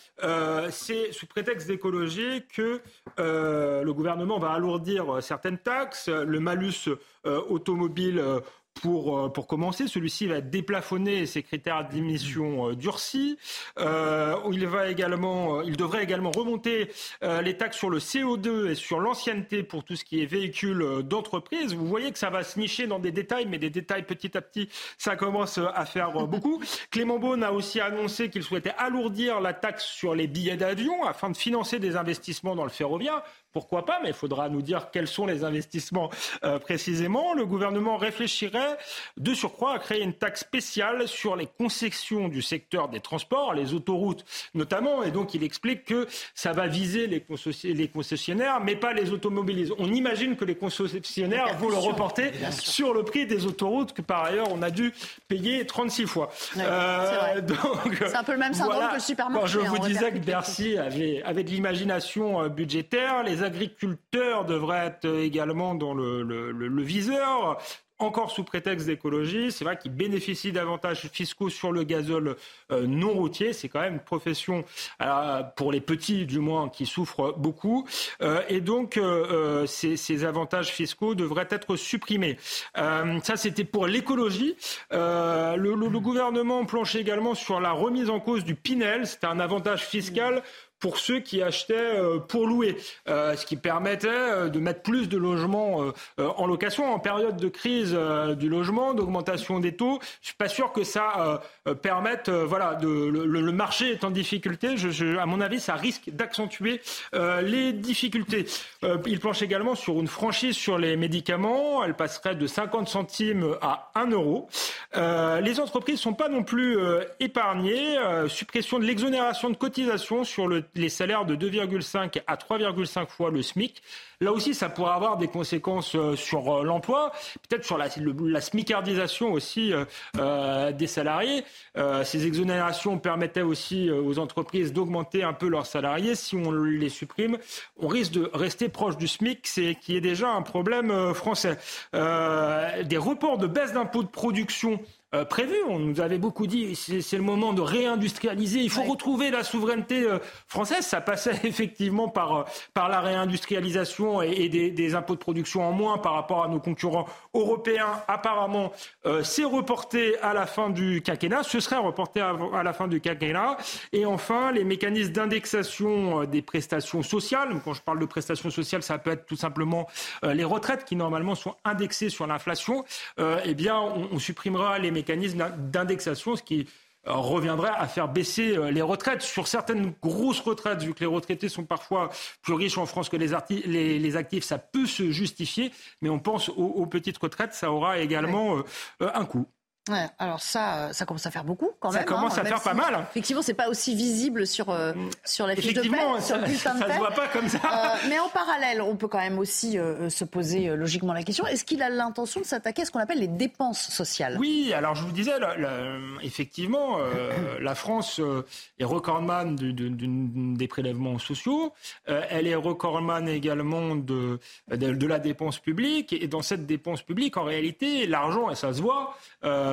c'est sous prétexte d'écologie que euh, le gouvernement va alourdir certaines taxes, le malus euh, automobile euh, pour, euh, pour commencer, celui-ci va déplafonner ses critères d'émission euh, durcis. Euh, il, va également, euh, il devrait également remonter les taxes sur le CO2 et sur l'ancienneté pour tout ce qui est véhicule d'entreprise. Vous voyez que ça va se nicher dans des détails, mais des détails petit à petit, ça commence à faire beaucoup. <laughs> Clément Beaune a aussi annoncé qu'il souhaitait alourdir la taxe sur les billets d'avion afin de financer des investissements dans le ferroviaire. Pourquoi pas Mais il faudra nous dire quels sont les investissements euh, précisément. Le gouvernement réfléchirait de surcroît à créer une taxe spéciale sur les concessions du secteur des transports, les autoroutes notamment. Et donc il explique que ça va viser les, concessionnaires, mais pas les automobilistes. On imagine que les concessionnaires vont le reporter sur le prix des autoroutes que par ailleurs on a dû payer 36 fois. Euh, c'est un peu le même syndrome que le supermarché. je vous disais que Bercy avait, avait de l'imagination euh, budgétaire, les agriculteurs devraient être également dans le, viseur encore sous prétexte d'écologie. C'est vrai qu'ils bénéficient d'avantages fiscaux sur le gazole non routier. C'est quand même une profession, pour les petits du moins, qui souffre beaucoup. et donc, ces, avantages fiscaux devraient être supprimés. ça, c'était pour l'écologie. Le, gouvernement planche également sur la remise en cause du Pinel. C'était un avantage fiscal pour ceux qui achetaient euh, pour louer, euh, ce qui permettait euh, de mettre plus de logements en location en période de crise du logement, d'augmentation des taux. Je suis pas sûr que ça permette, voilà, de, le, marché est en difficulté. Je, à mon avis, ça risque d'accentuer les difficultés. il planche également sur une franchise sur les médicaments. Elle passerait de 50 centimes à 1 euro. les entreprises sont pas non plus épargnées. suppression de l'exonération de cotisation sur le les salaires de 2,5 à 3,5 fois le SMIC. Là aussi, ça pourrait avoir des conséquences euh, sur euh, l'emploi, peut-être sur la, smicardisation aussi euh, des salariés. ces exonérations permettaient aussi aux entreprises d'augmenter un peu leurs salariés. Si on les supprime, on risque de rester proche du SMIC, c'est qui est déjà un problème français. des reports de baisse d'impôts de production euh, prévu. On nous avait beaucoup dit c'est le moment de réindustrialiser. Il faut retrouver la souveraineté euh, française. Ça passait <laughs> effectivement par, euh, par la réindustrialisation et, des, impôts de production en moins par rapport à nos concurrents européens. Apparemment, c'est reporté à la fin du quinquennat. Ce serait reporté à, à la fin du quinquennat. Et enfin, les mécanismes d'indexation des prestations sociales. Quand je parle de prestations sociales, ça peut être tout simplement les retraites qui normalement sont indexées sur l'inflation. eh bien, on, on supprimera les mécanismes mécanisme d'indexation, ce qui euh, reviendrait à faire baisser euh, les retraites. Sur certaines grosses retraites, vu que les retraités sont parfois plus riches en France que les, les, actifs, ça peut se justifier, mais on pense aux, petites retraites, ça aura également euh, un coût. Ouais, alors ça, euh, ça commence à faire beaucoup quand même. Ça commence hein, à faire pas mal. Effectivement, c'est pas aussi visible sur euh, mm. sur la fiche de paie, sur le bulletin ça, se voit pas comme ça. Euh, mais en parallèle, on peut quand même aussi se poser logiquement la question est-ce qu'il a l'intention de s'attaquer à ce qu'on appelle les dépenses sociales? Oui, alors je vous disais, effectivement, la France est recordman de, des prélèvements sociaux. elle est recordman également de, de, de la dépense publique. Et dans cette dépense publique, en réalité, l'argent, et ça se voit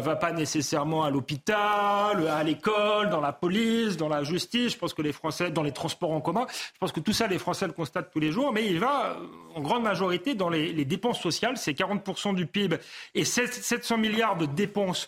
va pas nécessairement à l'hôpital, à l'école, dans la police, dans la justice. Je pense que les Français, dans les transports en commun, je pense que tout ça, les Français le constatent tous les jours. Mais il va, euh, en grande majorité, dans les, les dépenses sociales. C'est 40% du PIB et 700 milliards de dépenses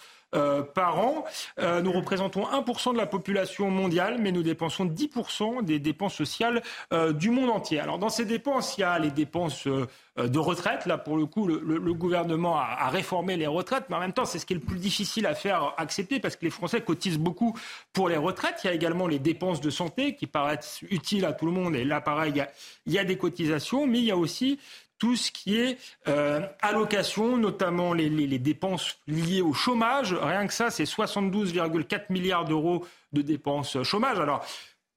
par an. Euh, nous représentons 1% de la population mondiale, mais nous dépensons 10% des dépenses sociales euh, du monde entier. Alors dans ces dépenses, il y a les dépenses de retraite. Là, pour le coup, le, gouvernement a, a, réformé les retraites, mais en même temps, c'est ce qui est le plus difficile à faire accepter parce que les Français cotisent beaucoup pour les retraites. Il y a également les dépenses de santé qui paraissent utiles à tout le monde. Et là, pareil, il y a, il y a des cotisations, mais il y a aussi tout ce qui est euh, allocation, notamment les, dépenses liées au chômage. Rien que ça, c'est 72,4 milliards d'euros de dépenses chômage. Alors,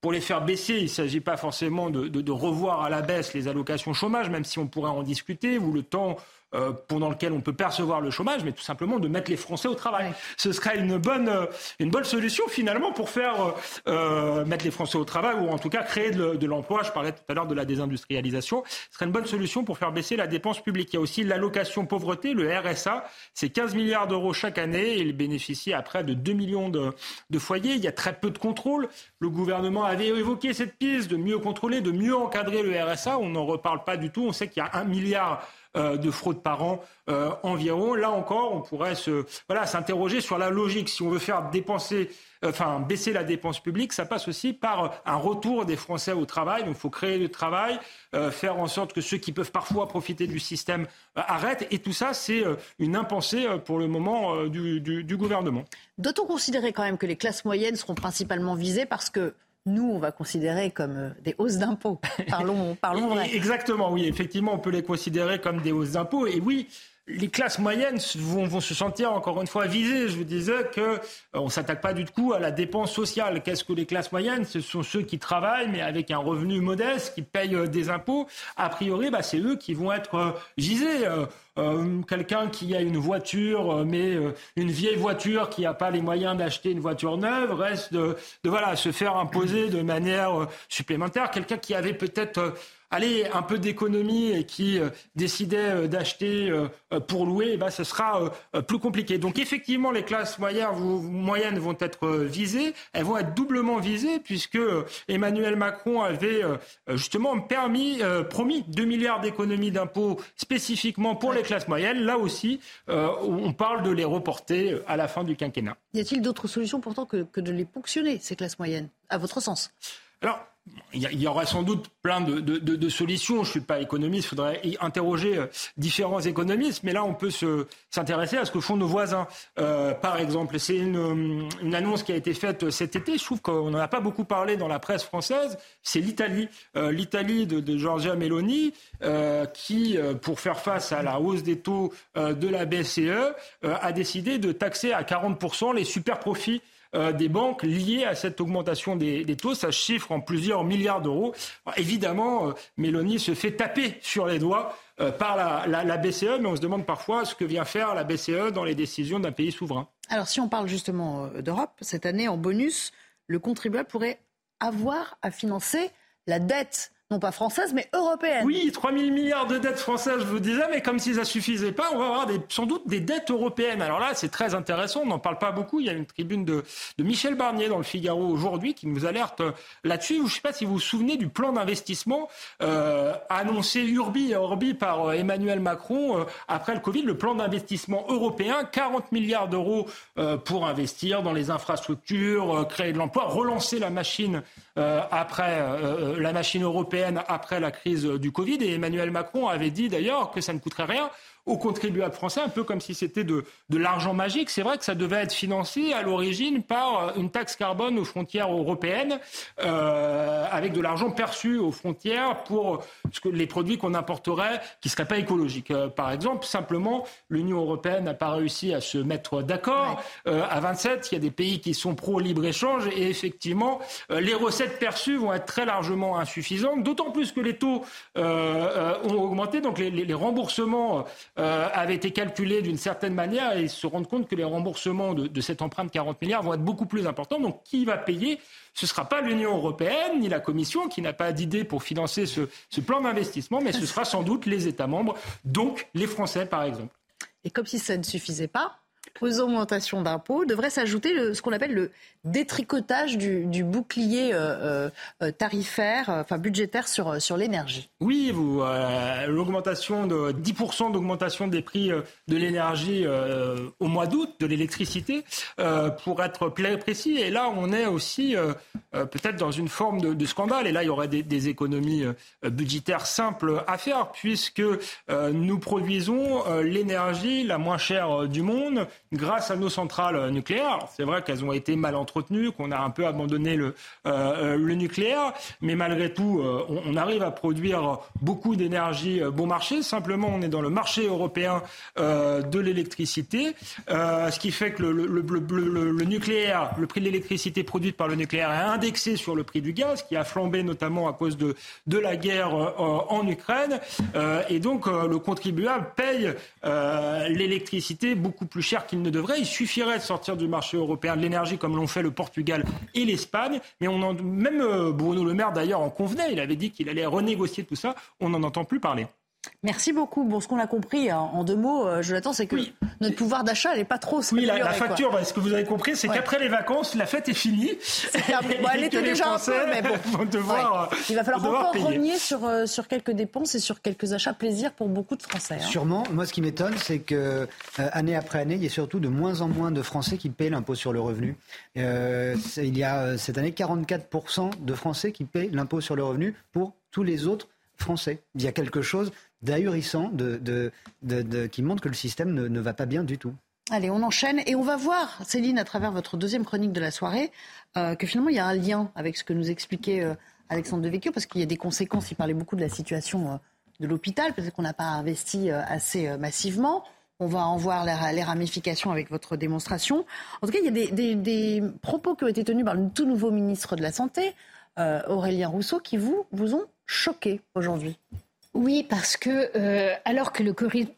pour les faire baisser, il ne s'agit pas forcément de, revoir à la baisse les allocations chômage, même si on pourrait en discuter, ou le temps euh, pendant lequel on peut percevoir le chômage, mais tout simplement de mettre les Français au travail. Ce serait une bonne, euh, une bonne solution finalement pour faire euh, mettre les Français au travail ou en tout cas créer de, l'emploi. Je parlais tout à l'heure de la désindustrialisation. Ce serait une bonne solution pour faire baisser la dépense publique. Il y a aussi l'allocation pauvreté, le RSA. C'est 15 milliards d'euros chaque année. Il bénéficie à près de 2 millions de, de foyers. Il y a très peu de contrôle. Le gouvernement avait évoqué cette piste de mieux contrôler, de mieux encadrer le RSA. On n'en reparle pas du tout. On sait qu'il y a un milliard de fraude par an euh, environ. Là encore, on pourrait se, voilà, s'interroger sur la logique. Si on veut faire dépenser enfin baisser la dépense publique, ça passe aussi par un retour des Français au travail. Donc il faut créer du travail, euh, faire en sorte que ceux qui peuvent parfois profiter du système arrêtent. Et tout ça, c'est une impensée pour le moment du, du gouvernement. Doit-on considérer quand même que les classes moyennes seront principalement visées parce que nous, on va considérer comme euh, des hausses d'impôts. <laughs> Parlons, parlons vrai. Exactement, oui. Effectivement, on peut les considérer comme des hausses d'impôts. Et oui, les classes moyennes vont, vont, se sentir encore une fois visées. Je vous disais que euh, on s'attaque pas du tout à la dépense sociale. Qu'est-ce que les classes moyennes? Ce sont ceux qui travaillent mais avec un revenu modeste, qui payent euh, des impôts. A priori, bah, c'est eux qui vont être gisés. quelqu'un qui a une voiture, mais une vieille voiture qui n'a pas les moyens d'acheter une voiture neuve, reste de, de voilà se faire imposer de manière supplémentaire. Quelqu'un qui avait peut-être allez, un peu d'économie et qui euh, décidait euh, d'acheter euh, pour louer, eh ben, ce sera plus compliqué. Donc effectivement, les classes moyennes, vont être visées. Elles vont être doublement visées puisque Emmanuel Macron avait justement permis, promis 2 milliards d'économies d'impôts spécifiquement pour les classes moyennes. Là aussi, on parle de les reporter à la fin du quinquennat. Y a-t-il d'autres solutions pourtant que, que de les ponctionner, ces classes moyennes, à votre sens? Alors, il y, aura sans doute plein de, solutions. Je ne suis pas économiste, il faudrait interroger euh, différents économistes, mais là, on peut s'intéresser à ce que font nos voisins. Euh, par exemple, c'est une, annonce qui a été faite cet été. Je trouve qu'on n'en a pas beaucoup parlé dans la presse française. C'est l'Italie. Euh, L'Italie de, Giorgia Meloni, qui, pour faire face à la hausse des taux de la BCE, a décidé de taxer à 40% les super profits euh, des banques liées à cette augmentation des, taux. Ça chiffre en plusieurs milliards d'euros. Évidemment, euh, Mélanie se fait taper sur les doigts euh, par la, BCE, mais on se demande parfois ce que vient faire la BCE dans les décisions d'un pays souverain. Alors si on parle justement d'Europe, cette année en bonus, le contribuable pourrait avoir à financer la dette non pas française, mais européenne. Oui, 3 000 milliards de dettes françaises, je vous disais, mais comme si ça suffisait pas, on va avoir sans doute des dettes européennes. Alors là, c'est très intéressant, on n'en parle pas beaucoup. Il y a une tribune de, Michel Barnier dans le Figaro aujourd'hui qui nous alerte euh, là-dessus. Je ne sais pas si vous vous souvenez du plan d'investissement euh, annoncé Urbi et Orbi par euh, Emmanuel Macron après le Covid, le plan d'investissement européen, 40 milliards d'euros pour investir dans les infrastructures, créer de l'emploi, relancer la machine après la machine européenne après la crise du Covid. Et Emmanuel Macron avait dit d'ailleurs que ça ne coûterait rien aux contribuables français, un peu comme si c'était de, de l'argent magique. C'est vrai que ça devait être financé à l'origine par une taxe carbone aux frontières européennes, euh, avec de l'argent perçu aux frontières pour ce que, les produits qu'on importerait qui ne seraient pas écologiques. Euh, par exemple, simplement, l'Union européenne n'a pas réussi à se mettre d'accord. Euh, à 27, il y a des pays qui sont pro-libre-échange et effectivement, euh, les recettes perçues vont être très largement insuffisantes, d'autant plus que les taux ont augmenté, donc les, les remboursements euh, avait été calculé d'une certaine manière et se rendre compte que les remboursements de, cette empreinte 40 milliards vont être beaucoup plus importants. Donc qui va payer? Ce ne sera pas l'Union européenne ni la Commission qui n'a pas d'idée pour financer ce, ce plan d'investissement, mais ce sera sans doute les États membres, donc les Français par exemple. Et comme si ça ne suffisait pas, aux augmentations d'impôts devrait s'ajouter ce qu'on appelle le détricotage du, bouclier euh, euh, tarifaire, euh, enfin budgétaire sur, sur l'énergie. Oui, l'augmentation de 10% d'augmentation des prix de l'énergie au mois d'août, de l'électricité, pour être précis. Et là, on est aussi peut-être dans une forme de, scandale. Et là, il y aurait des économies budgétaires simples à faire, puisque nous produisons l'énergie la moins chère du monde grâce à nos centrales nucléaires. C'est vrai qu'elles ont été mal entretenues, qu'on a un peu abandonné le, euh, le nucléaire, mais malgré tout, euh, on, arrive à produire beaucoup d'énergie euh, bon marché. Simplement, on est dans le marché européen de l'électricité, ce qui fait que le, nucléaire, le prix de l'électricité produite par le nucléaire est indexé sur le prix du gaz, qui a flambé notamment à cause de, de la guerre en Ukraine. et donc, le contribuable paye l'électricité beaucoup plus cher qu'il ne devrait. Il suffirait de sortir du marché européen de l'énergie comme l'ont fait le Portugal et l'Espagne. Mais on en, même euh, Bruno Le Maire d'ailleurs en convenait. Il avait dit qu'il allait renégocier tout ça. On n'en entend plus parler. Merci beaucoup. Bon, ce qu'on a compris hein, en deux mots, euh, Jonathan, c'est que notre pouvoir d'achat n'est pas trop. Oui, la, facture, ce que vous avez compris, c'est qu'après les vacances, la fête est finie. <laughs> elle était déjà un peu, mais bon. <laughs> devoir, Il va falloir encore renier sur, euh, sur quelques dépenses et sur quelques achats plaisir pour beaucoup de Français. Hein. Sûrement. Moi, ce qui m'étonne, c'est que euh, année après année, il y a surtout de moins en moins de Français qui paient l'impôt sur le revenu. il y a cette année 44% de Français qui paient l'impôt sur le revenu pour tous les autres Français. Il y a quelque chose d'ahurissant qui montre que le système ne, va pas bien du tout. Allez, on enchaîne et on va voir, Céline, à travers votre deuxième chronique de la soirée, euh, que finalement il y a un lien avec ce que nous expliquait euh, Alexandre Devecchio, parce qu'il y a des conséquences. Il parlait beaucoup de la situation euh, de l'hôpital, peut-être qu'on n'a pas investi assez massivement. On va en voir les, ramifications avec votre démonstration. En tout cas, il y a des, des, propos qui ont été tenus par le tout nouveau ministre de la Santé, Aurélien Rousseau, qui vous, vous ont choqué aujourd'hui. Oui, parce que euh, alors que le Covid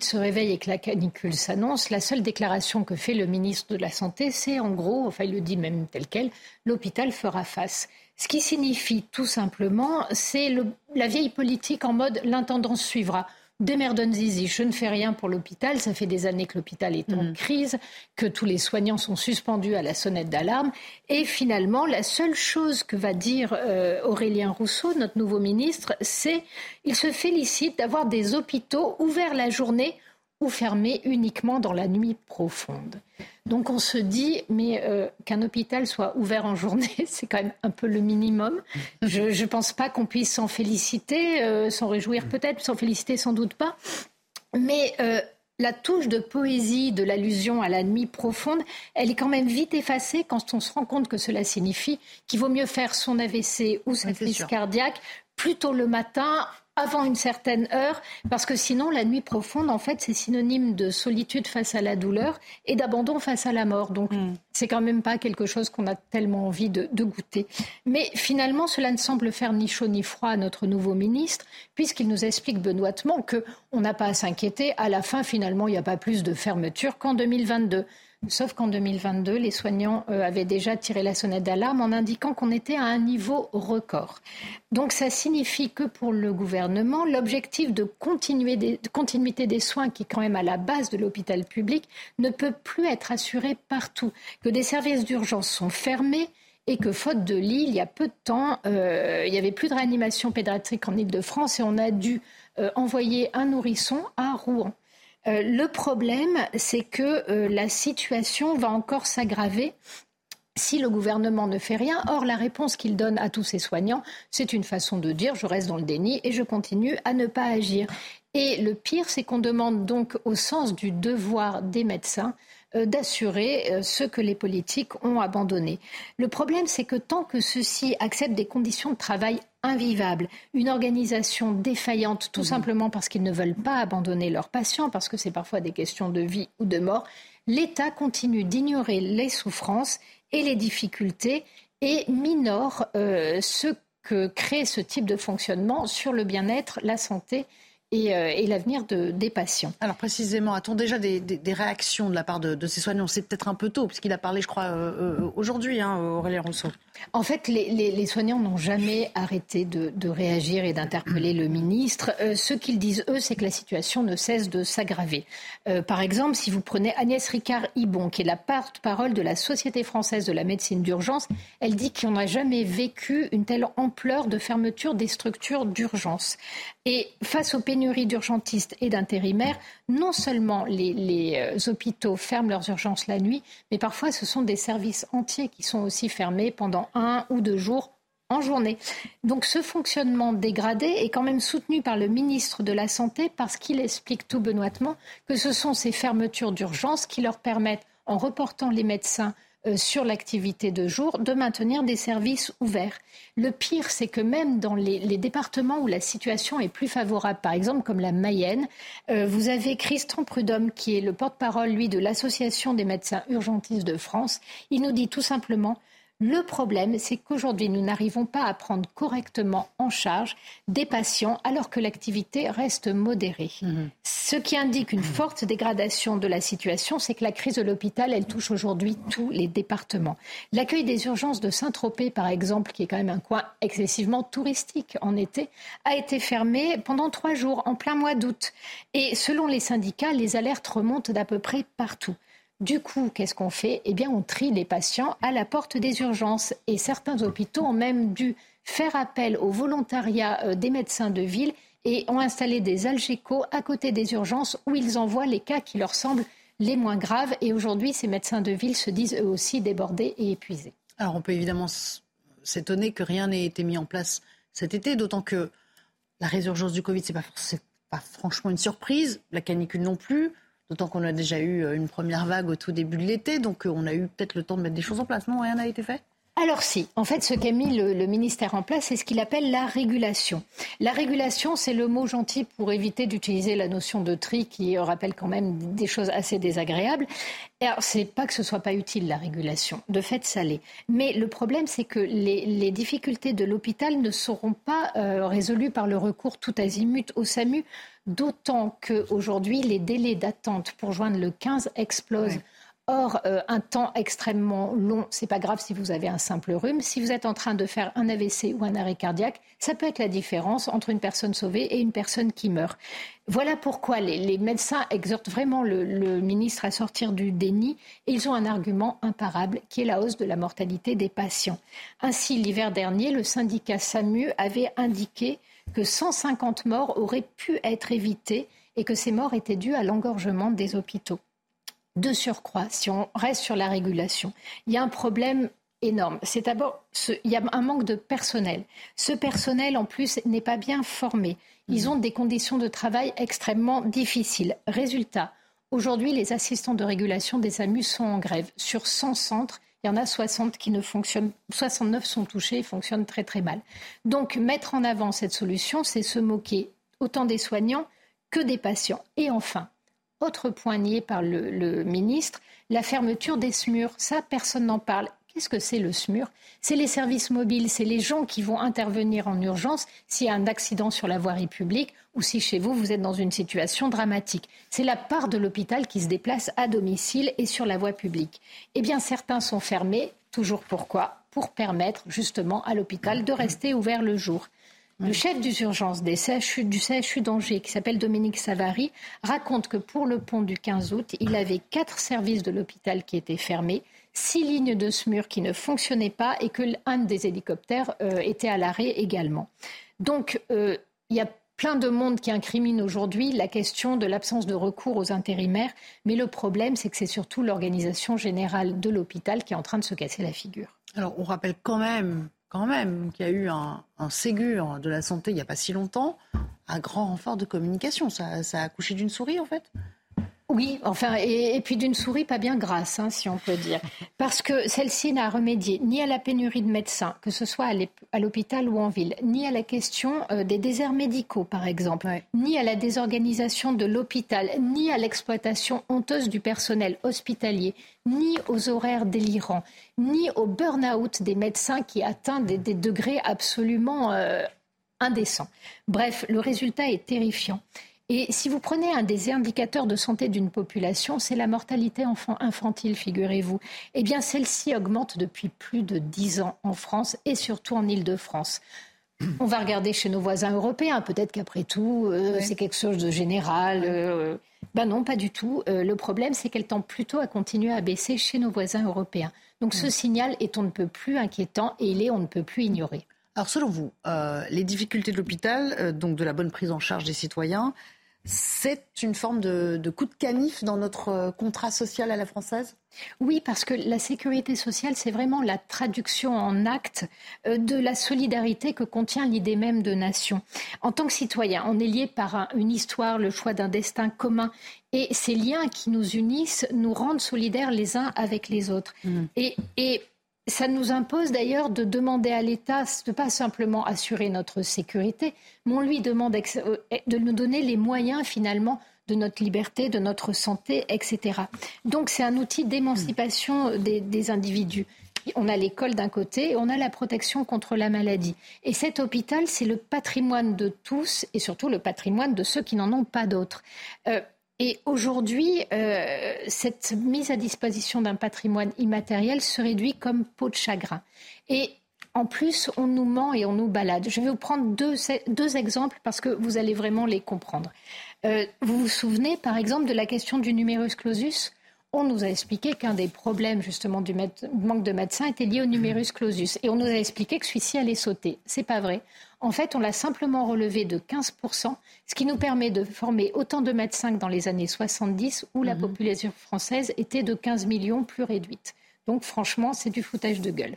se réveille et que la canicule s'annonce, la seule déclaration que fait le ministre de la Santé, c'est en gros, enfin il le dit même tel quel, l'hôpital fera face. Ce qui signifie tout simplement, c'est la vieille politique en mode l'intendance suivra. Démerdons Zizi, je ne fais rien pour l'hôpital. Ça fait des années que l'hôpital est en mhm. crise, que tous les soignants sont suspendus à la sonnette d'alarme. Et finalement, la seule chose que va dire euh, Aurélien Rousseau, notre nouveau ministre, c'est il se félicite d'avoir des hôpitaux ouverts la journée ou fermés uniquement dans la nuit profonde. Donc on se dit, mais euh, qu'un hôpital soit ouvert en journée, <laughs> c'est quand même un peu le minimum. Je ne pense pas qu'on puisse s'en féliciter, euh, s'en réjouir peut-être, s'en féliciter sans doute pas. Mais euh, la touche de poésie de l'allusion à la nuit profonde, elle est quand même vite effacée quand on se rend compte que cela signifie qu'il vaut mieux faire son AVC ou sa crise cardiaque plutôt le matin avant une certaine heure, parce que sinon, la nuit profonde, en fait, c'est synonyme de solitude face à la douleur et d'abandon face à la mort. Donc, mm. C'est quand même pas quelque chose qu'on a tellement envie de, goûter. Mais finalement, cela ne semble faire ni chaud ni froid à notre nouveau ministre, puisqu'il nous explique benoîtement qu'on n'a pas à s'inquiéter. À la fin, finalement, il n'y a pas plus de fermeture qu'en 2022. Sauf qu'en 2022, les soignants euh, avaient déjà tiré la sonnette d'alarme en indiquant qu'on était à un niveau record. Donc ça signifie que pour le gouvernement, l'objectif de, continuité des soins, qui est quand même à la base de l'hôpital public, ne peut plus être assuré partout. Que des services d'urgence sont fermés et que faute de lits, il y a peu de temps, euh, il n'y avait plus de réanimation pédiatrique en Ile-de-France et on a dû euh, envoyer un nourrisson à Rouen. Euh, le problème, c'est que la situation va encore s'aggraver si le gouvernement ne fait rien. Or, la réponse qu'il donne à tous ses soignants, c'est une façon de dire je reste dans le déni et je continue à ne pas agir. Et le pire, c'est qu'on demande donc au sens du devoir des médecins d'assurer euh, ce que les politiques ont abandonné. Le problème, c'est que tant que ceux-ci acceptent des conditions de travail invivables, une organisation défaillante, tout mmh. simplement parce qu'ils ne veulent pas abandonner leurs patients, parce que c'est parfois des questions de vie ou de mort, l'État continue d'ignorer les souffrances et les difficultés et minore euh, ce que crée ce type de fonctionnement sur le bien-être, la santé euh, et, l'avenir de, des patients. Alors précisément, a-t-on déjà des, réactions de la part de, ces soignants? C'est peut-être un peu tôt, puisqu'il a parlé, je crois, euh, euh, aujourd'hui, hein, Aurélien Rousseau. En fait, les, soignants n'ont jamais arrêté de, réagir et d'interpeller le ministre. ce qu'ils disent, eux, c'est que la situation ne cesse de s'aggraver. par exemple, si vous prenez Agnès Ricard-Ibon, qui est la porte-parole de la Société française de la médecine d'urgence, elle dit qu'on n'a jamais vécu une telle ampleur de fermeture des structures d'urgence. Et face aux pénuries d'urgentistes et d'intérimaires, non seulement les, euh, hôpitaux ferment leurs urgences la nuit, mais parfois ce sont des services entiers qui sont aussi fermés pendant un ou deux jours en journée. Donc ce fonctionnement dégradé est quand même soutenu par le ministre de la Santé parce qu'il explique tout benoîtement que ce sont ces fermetures d'urgence qui leur permettent, en reportant les médecins sur l'activité de jour, de maintenir des services ouverts. Le pire, c'est que même dans les, départements où la situation est plus favorable, par exemple comme la Mayenne, euh, vous avez Christian Prudhomme, qui est le porte-parole, lui, de l'Association des médecins urgentistes de France. Il nous dit tout simplement le problème, c'est qu'aujourd'hui, nous n'arrivons pas à prendre correctement en charge des patients alors que l'activité reste modérée. Mhm. Ce qui indique une forte dégradation de la situation, c'est que la crise de l'hôpital, elle touche aujourd'hui tous les départements. L'accueil des urgences de Saint-Tropez, par exemple, qui est quand même un coin excessivement touristique en été, a été fermé pendant trois jours, en plein mois d'août. Et selon les syndicats, les alertes remontent d'à peu près partout. Du coup, qu'est-ce qu'on fait? Eh bien, on trie les patients à la porte des urgences. Et certains hôpitaux ont même dû faire appel au volontariat euh, des médecins de ville et ont installé des algécos à côté des urgences où ils envoient les cas qui leur semblent les moins graves. Et aujourd'hui, ces médecins de ville se disent eux aussi débordés et épuisés. Alors, on peut évidemment s'étonner que rien n'ait été mis en place cet été, d'autant que la résurgence du Covid, ce n'est pas, pas franchement une surprise, la canicule non plus. D'autant qu'on a déjà eu euh, une première vague au tout début de l'été, donc euh, on a eu peut-être le temps de mettre des choses en place. Non, rien n'a été fait alors si, en fait, ce qu'a mis le, ministère en place, c'est ce qu'il appelle la régulation. La régulation, c'est le mot gentil pour éviter d'utiliser la notion de tri qui rappelle quand même des choses assez désagréables. Alors, c'est pas que ce soit pas utile la régulation. De fait, ça l'est. Mais le problème, c'est que les, difficultés de l'hôpital ne seront pas euh, résolues par le recours tout azimut au SAMU, d'autant qu'aujourd'hui, les délais d'attente pour joindre le 15 explosent. Or, euh, un temps extrêmement long, c'est pas grave si vous avez un simple rhume. Si vous êtes en train de faire un AVC ou un arrêt cardiaque, ça peut être la différence entre une personne sauvée et une personne qui meurt. Voilà pourquoi les, médecins exhortent vraiment le, le, ministre à sortir du déni et ils ont un argument imparable qui est la hausse de la mortalité des patients. Ainsi, l'hiver dernier, le syndicat SAMU avait indiqué que 150 morts auraient pu être évitées et que ces morts étaient dues à l'engorgement des hôpitaux. De surcroît, si on reste sur la régulation, il y a un problème énorme. C'est d'abord, il y a un manque de personnel. Ce personnel, en plus, n'est pas bien formé. Ils mhm. ont des conditions de travail extrêmement difficiles. Résultat, aujourd'hui, les assistants de régulation des AMU sont en grève. Sur 100 centres, il y en a 60 qui ne fonctionnent, 69 sont touchés et fonctionnent très très mal. Donc, mettre en avant cette solution, c'est se moquer autant des soignants que des patients. Et enfin, autre point nié par le, ministre, la fermeture des SMUR. Ça, personne n'en parle. Qu'est-ce que c'est le SMUR C'est les services mobiles, c'est les gens qui vont intervenir en urgence s'il y a un accident sur la voirie publique ou si chez vous, vous êtes dans une situation dramatique. C'est la part de l'hôpital qui se déplace à domicile et sur la voie publique. Eh bien, certains sont fermés. Toujours pourquoi? Pour permettre justement à l'hôpital de rester ouvert le jour. Le chef des urgences du CHU d'Angers, qui s'appelle Dominique Savary, raconte que pour le pont du 15 août, il avait quatre services de l'hôpital qui étaient fermés, six lignes de SMUR qui ne fonctionnaient pas et que l'un des hélicoptères euh, était à l'arrêt également. Donc, euh, il y a plein de monde qui incrimine aujourd'hui la question de l'absence de recours aux intérimaires, mais le problème, c'est que c'est surtout l'organisation générale de l'hôpital qui est en train de se casser la figure. Alors, on rappelle quand même quand même qu'il y a eu un, Ségur de la santé il n'y a pas si longtemps, un grand renfort de communication. Ça, ça a accouché d'une souris, en fait oui, enfin, et, puis d'une souris pas bien grasse, hein, si on peut dire. Parce que celle-ci n'a remédié ni à la pénurie de médecins, que ce soit à l'hôpital ou en ville, ni à la question euh, des déserts médicaux, par exemple, ni à la désorganisation de l'hôpital, ni à l'exploitation honteuse du personnel hospitalier, ni aux horaires délirants, ni au burn-out des médecins qui atteignent des, degrés absolument euh, indécents. Bref, le résultat est terrifiant. Et si vous prenez un des indicateurs de santé d'une population, c'est la mortalité enfant infantile, figurez-vous. Eh bien, celle-ci augmente depuis plus de dix ans en France et surtout en Île-de-France. On va regarder chez nos voisins européens. Peut-être qu'après tout, euh, c'est quelque chose de général. Euh, ben non, pas du tout. Euh, le problème, c'est qu'elle tend plutôt à continuer à baisser chez nos voisins européens. Donc ce signal est on ne peut plus inquiétant et il est on ne peut plus ignorer. Alors selon vous, les difficultés de l'hôpital, donc de la bonne prise en charge des citoyens, c'est une forme de, coup de canif dans notre euh, contrat social à la française? Oui, parce que la sécurité sociale, c'est vraiment la traduction en acte euh, de la solidarité que contient l'idée même de nation. En tant que citoyen, on est lié par une histoire, le choix d'un destin commun. Et ces liens qui nous unissent nous rendent solidaires les uns avec les autres. Mmh. et ça nous impose d'ailleurs de demander à l'État de pas simplement assurer notre sécurité, mais on lui demande euh, de nous donner les moyens finalement de notre liberté, de notre santé, etc. Donc c'est un outil d'émancipation des, individus. On a l'école d'un côté on a la protection contre la maladie. Et cet hôpital, c'est le patrimoine de tous et surtout le patrimoine de ceux qui n'en ont pas d'autres. Euh, et aujourd'hui, euh, cette mise à disposition d'un patrimoine immatériel se réduit comme peau de chagrin. Et en plus, on nous ment et on nous balade. Je vais vous prendre deux, exemples parce que vous allez vraiment les comprendre. Euh, vous vous souvenez, par exemple, de la question du numerus clausus? On nous a expliqué qu'un des problèmes justement du manque de médecins était lié au numerus clausus. Et on nous a expliqué que celui-ci allait sauter. C'est pas vrai. En fait, on l'a simplement relevé de 15%, ce qui nous permet de former autant de médecins que dans les années 70, où la mhm. population française était de 15 millions plus réduite. Donc franchement, c'est du foutage de gueule.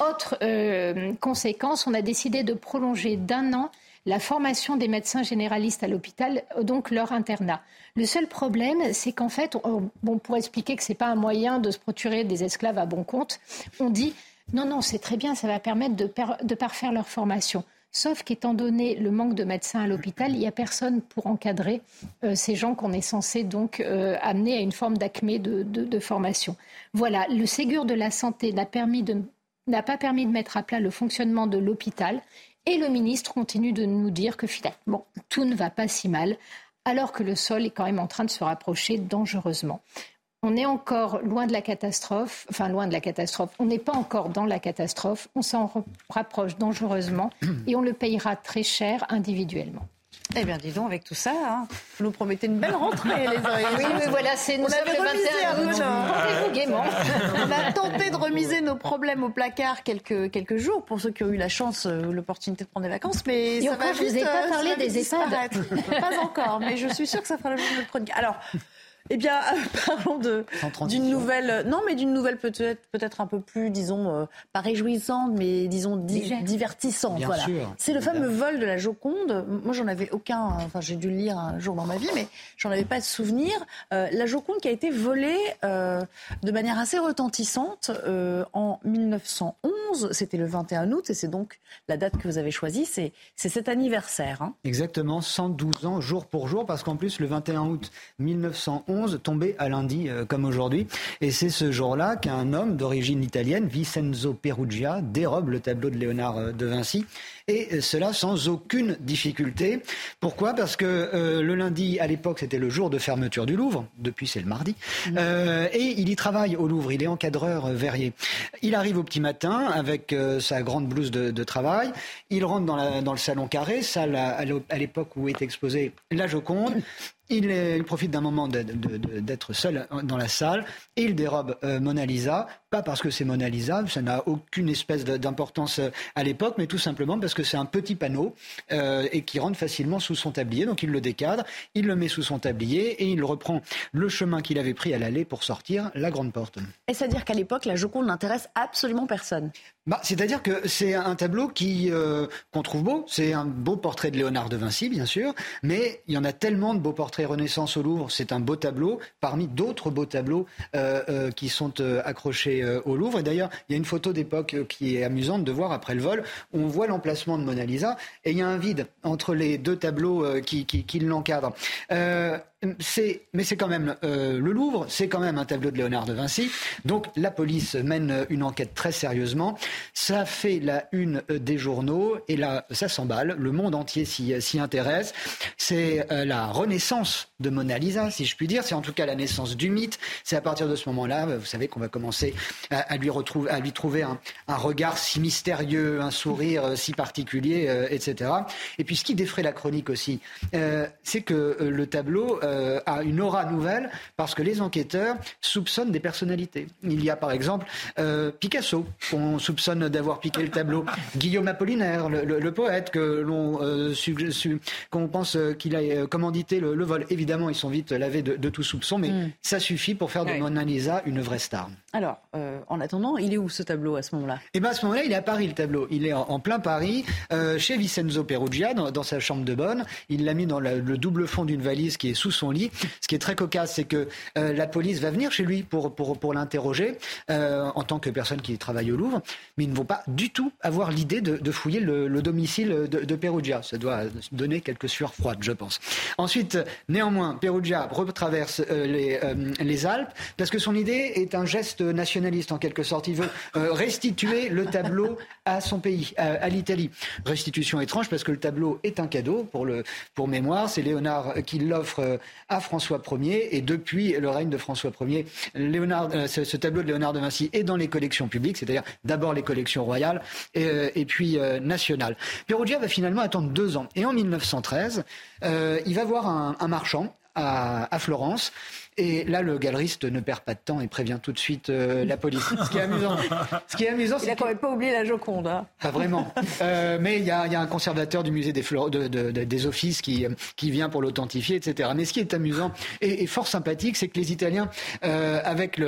Autre euh, conséquence, on a décidé de prolonger d'un an la formation des médecins généralistes à l'hôpital, donc leur internat. Le seul problème, c'est qu'en fait, bon, pour expliquer que ce n'est pas un moyen de se procurer des esclaves à bon compte, on dit Non, non, c'est très bien, ça va permettre de, de parfaire leur formation. Sauf qu'étant donné le manque de médecins à l'hôpital, il n'y a personne pour encadrer euh, ces gens qu'on est censé donc euh, amener à une forme d'acmé de, formation. Voilà, le Ségur de la santé n'a pas permis de mettre à plat le fonctionnement de l'hôpital. Et le ministre continue de nous dire que finalement, tout ne va pas si mal, alors que le sol est quand même en train de se rapprocher dangereusement. On est encore loin de la catastrophe, enfin loin de la catastrophe, on n'est pas encore dans la catastrophe, on s'en rapproche dangereusement et on le payera très cher individuellement. Eh bien, dis donc, avec tout ça, hein, vous nous promettez une belle rentrée, les Oui, mais voilà, c'est nous on avait remisé un On a tenté de remiser nos problèmes au placard quelques, quelques jours pour ceux qui ont eu la chance, euh, l'opportunité de prendre des vacances, mais ça va je vous ai pas euh, parlé des EHPAD. pas encore, mais je suis sûre que ça fera le jour de chronique. Alors, eh bien, <laughs> parlons d'une nouvelle, non, mais d'une nouvelle peut-être peut-être un peu plus, disons, euh, pas réjouissante, mais disons divertissante. voilà. C'est le fameux vol de la Joconde. Moi, j'en avais aucun, enfin, j'ai dû le lire un jour dans ma vie, mais j'en avais pas de souvenir. Euh, la Joconde qui a été volée euh, de manière assez retentissante en 1911. C'était le 21 août, et c'est donc la date que vous avez choisie. C'est cet anniversaire. Hein. Exactement, 112 ans jour pour jour, parce qu'en plus, le 21 août 1911 tombé à lundi euh, comme aujourd'hui. Et c'est ce jour-là qu'un homme d'origine italienne, Vincenzo Perugia, dérobe le tableau de Léonard euh, de Vinci et cela sans aucune difficulté. Pourquoi? Parce que euh, le lundi, à l'époque, c'était le jour de fermeture du Louvre. Depuis, c'est le mardi. Mmh. Euh, et il y travaille au Louvre. Il est encadreur euh, verrier. Il arrive au petit matin avec sa grande blouse de, travail. Il rentre dans, dans, le salon carré, salle à, à l'époque où est exposée la Joconde. Il, il, profite d'un moment d'être seul dans la salle et il dérobe Mona Lisa, pas parce que c'est Mona Lisa, ça n'a aucune espèce d'importance à l'époque, mais tout simplement parce que c'est un petit panneau euh, et qui rentre facilement sous son tablier. Donc il le décadre, il le met sous son tablier et il reprend le chemin qu'il avait pris à l'aller pour sortir la grande porte. Et c'est-à-dire qu'à l'époque, la Joconde n'intéresse absolument personne? Bah, C'est-à-dire que c'est un tableau qui euh, qu'on trouve beau. C'est un beau portrait de Léonard de Vinci, bien sûr, mais il y en a tellement de beaux portraits Renaissance au Louvre. C'est un beau tableau parmi d'autres beaux tableaux euh, euh, qui sont accrochés au Louvre. Et d'ailleurs, il y a une photo d'époque qui est amusante de voir après le vol. On voit l'emplacement de Mona Lisa et il y a un vide entre les deux tableaux qui, qui, qui l'encadrent mais c'est quand même euh, le Louvre, c'est quand même un tableau de Léonard de Vinci. Donc la police mène une enquête très sérieusement. Ça fait la une des journaux et là, ça s'emballe. Le monde entier s'y intéresse. C'est euh, la renaissance de Mona Lisa, si je puis dire. C'est en tout cas la naissance du mythe. C'est à partir de ce moment-là, vous savez, qu'on va commencer à, lui retrouver, à lui trouver un, regard si mystérieux, un sourire euh, si particulier, etc. Et puis ce qui défraie la chronique aussi, c'est que le tableau euh, a une aura nouvelle parce que les enquêteurs soupçonnent des personnalités. Il y a par exemple euh, Picasso, qu'on soupçonne d'avoir piqué le tableau, <laughs> Guillaume Apollinaire, le, poète que l'on euh, qu'on pense qu'il a commandité le, vol. Évidemment, ils sont vite lavés de, tout soupçon, mais mm. ça suffit pour faire de Mona Lisa une vraie star. Alors, en attendant, il est où ce tableau à ce moment-là? Eh bien, à ce moment-là, il est à Paris, le tableau. Il est en, plein Paris, chez Vincenzo Perugia, dans, sa chambre de bonne. Il l'a mis dans le double fond d'une valise qui est sous son lit. Ce qui est très cocasse, c'est que euh, la police va venir chez lui pour, pour, pour l'interroger euh, en tant que personne qui travaille au Louvre, mais ils ne vont pas du tout avoir l'idée de, fouiller le, domicile de, Perugia. Ça doit donner quelques sueurs froides, je pense. Ensuite, néanmoins, Perugia retraverse euh, les, les Alpes parce que son idée est un geste nationaliste en quelque sorte. Il veut restituer le tableau à son pays, à, l'Italie. Restitution étrange parce que le tableau est un cadeau pour, le, pour mémoire. C'est Léonard qui l'offre à François Ier. Et depuis le règne de François Ier, euh, ce, tableau de Léonard de Vinci est dans les collections publiques, c'est-à-dire d'abord les collections royales et, euh, puis euh, nationales. Perugia va finalement attendre deux ans. Et en 1913, il va voir un, marchand à Florence et là, le galeriste ne perd pas de temps et prévient tout de suite euh, la police. Ce qui est amusant. Ce qui est amusant, il a quand même pas oublié la Joconde. Hein. Pas vraiment. Euh, mais il y, a, y, a, un conservateur du musée des, de, de, des offices qui, qui vient pour l'authentifier, etc. Mais ce qui est amusant et, et fort sympathique, c'est que les Italiens, euh, avec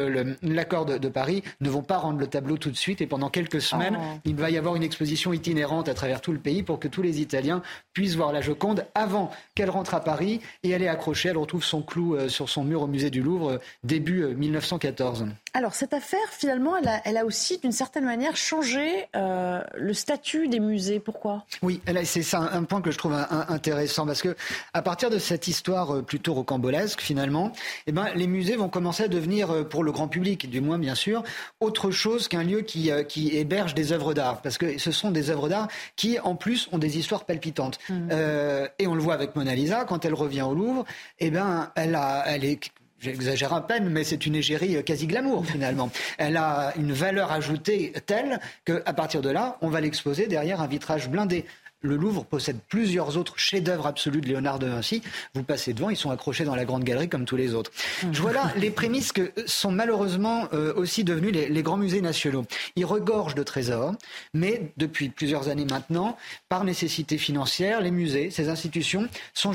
l'accord de, de, Paris, ne vont pas rendre le tableau tout de suite. Et pendant quelques semaines, oh. il va y avoir une exposition itinérante à travers tout le pays pour que tous les Italiens puissent voir la Joconde avant qu'elle rentre à Paris et elle est accrochée. Elle retrouve son clou euh, sur son mur au musée musée du Louvre début 1914. Euh, Alors cette affaire, finalement, elle a, aussi d'une certaine manière changé euh, le statut des musées. Pourquoi? Oui, c'est ça un point que je trouve intéressant parce que à partir de cette histoire euh, plutôt rocambolesque, finalement, eh ben, les musées vont commencer à devenir, pour le grand public, du moins bien sûr, autre chose qu'un lieu qui, qui héberge des œuvres d'art, parce que ce sont des œuvres d'art qui, en plus, ont des histoires palpitantes. Mmh. et on le voit avec Mona Lisa quand elle revient au Louvre, eh ben, elle a, elle est J'exagère à peine, mais c'est une égérie euh, quasi glamour finalement. <laughs> Elle a une valeur ajoutée telle qu'à partir de là, on va l'exposer derrière un vitrage blindé. Le Louvre possède plusieurs autres chefs-d'œuvre absolus de Léonard de Vinci. Vous passez devant, ils sont accrochés dans la grande galerie comme tous les autres. Mmh. Je vois là les prémices que sont malheureusement euh, aussi devenus les, grands musées nationaux. Ils regorgent de trésors, mais depuis plusieurs années maintenant, par nécessité financière, les musées, ces institutions sont,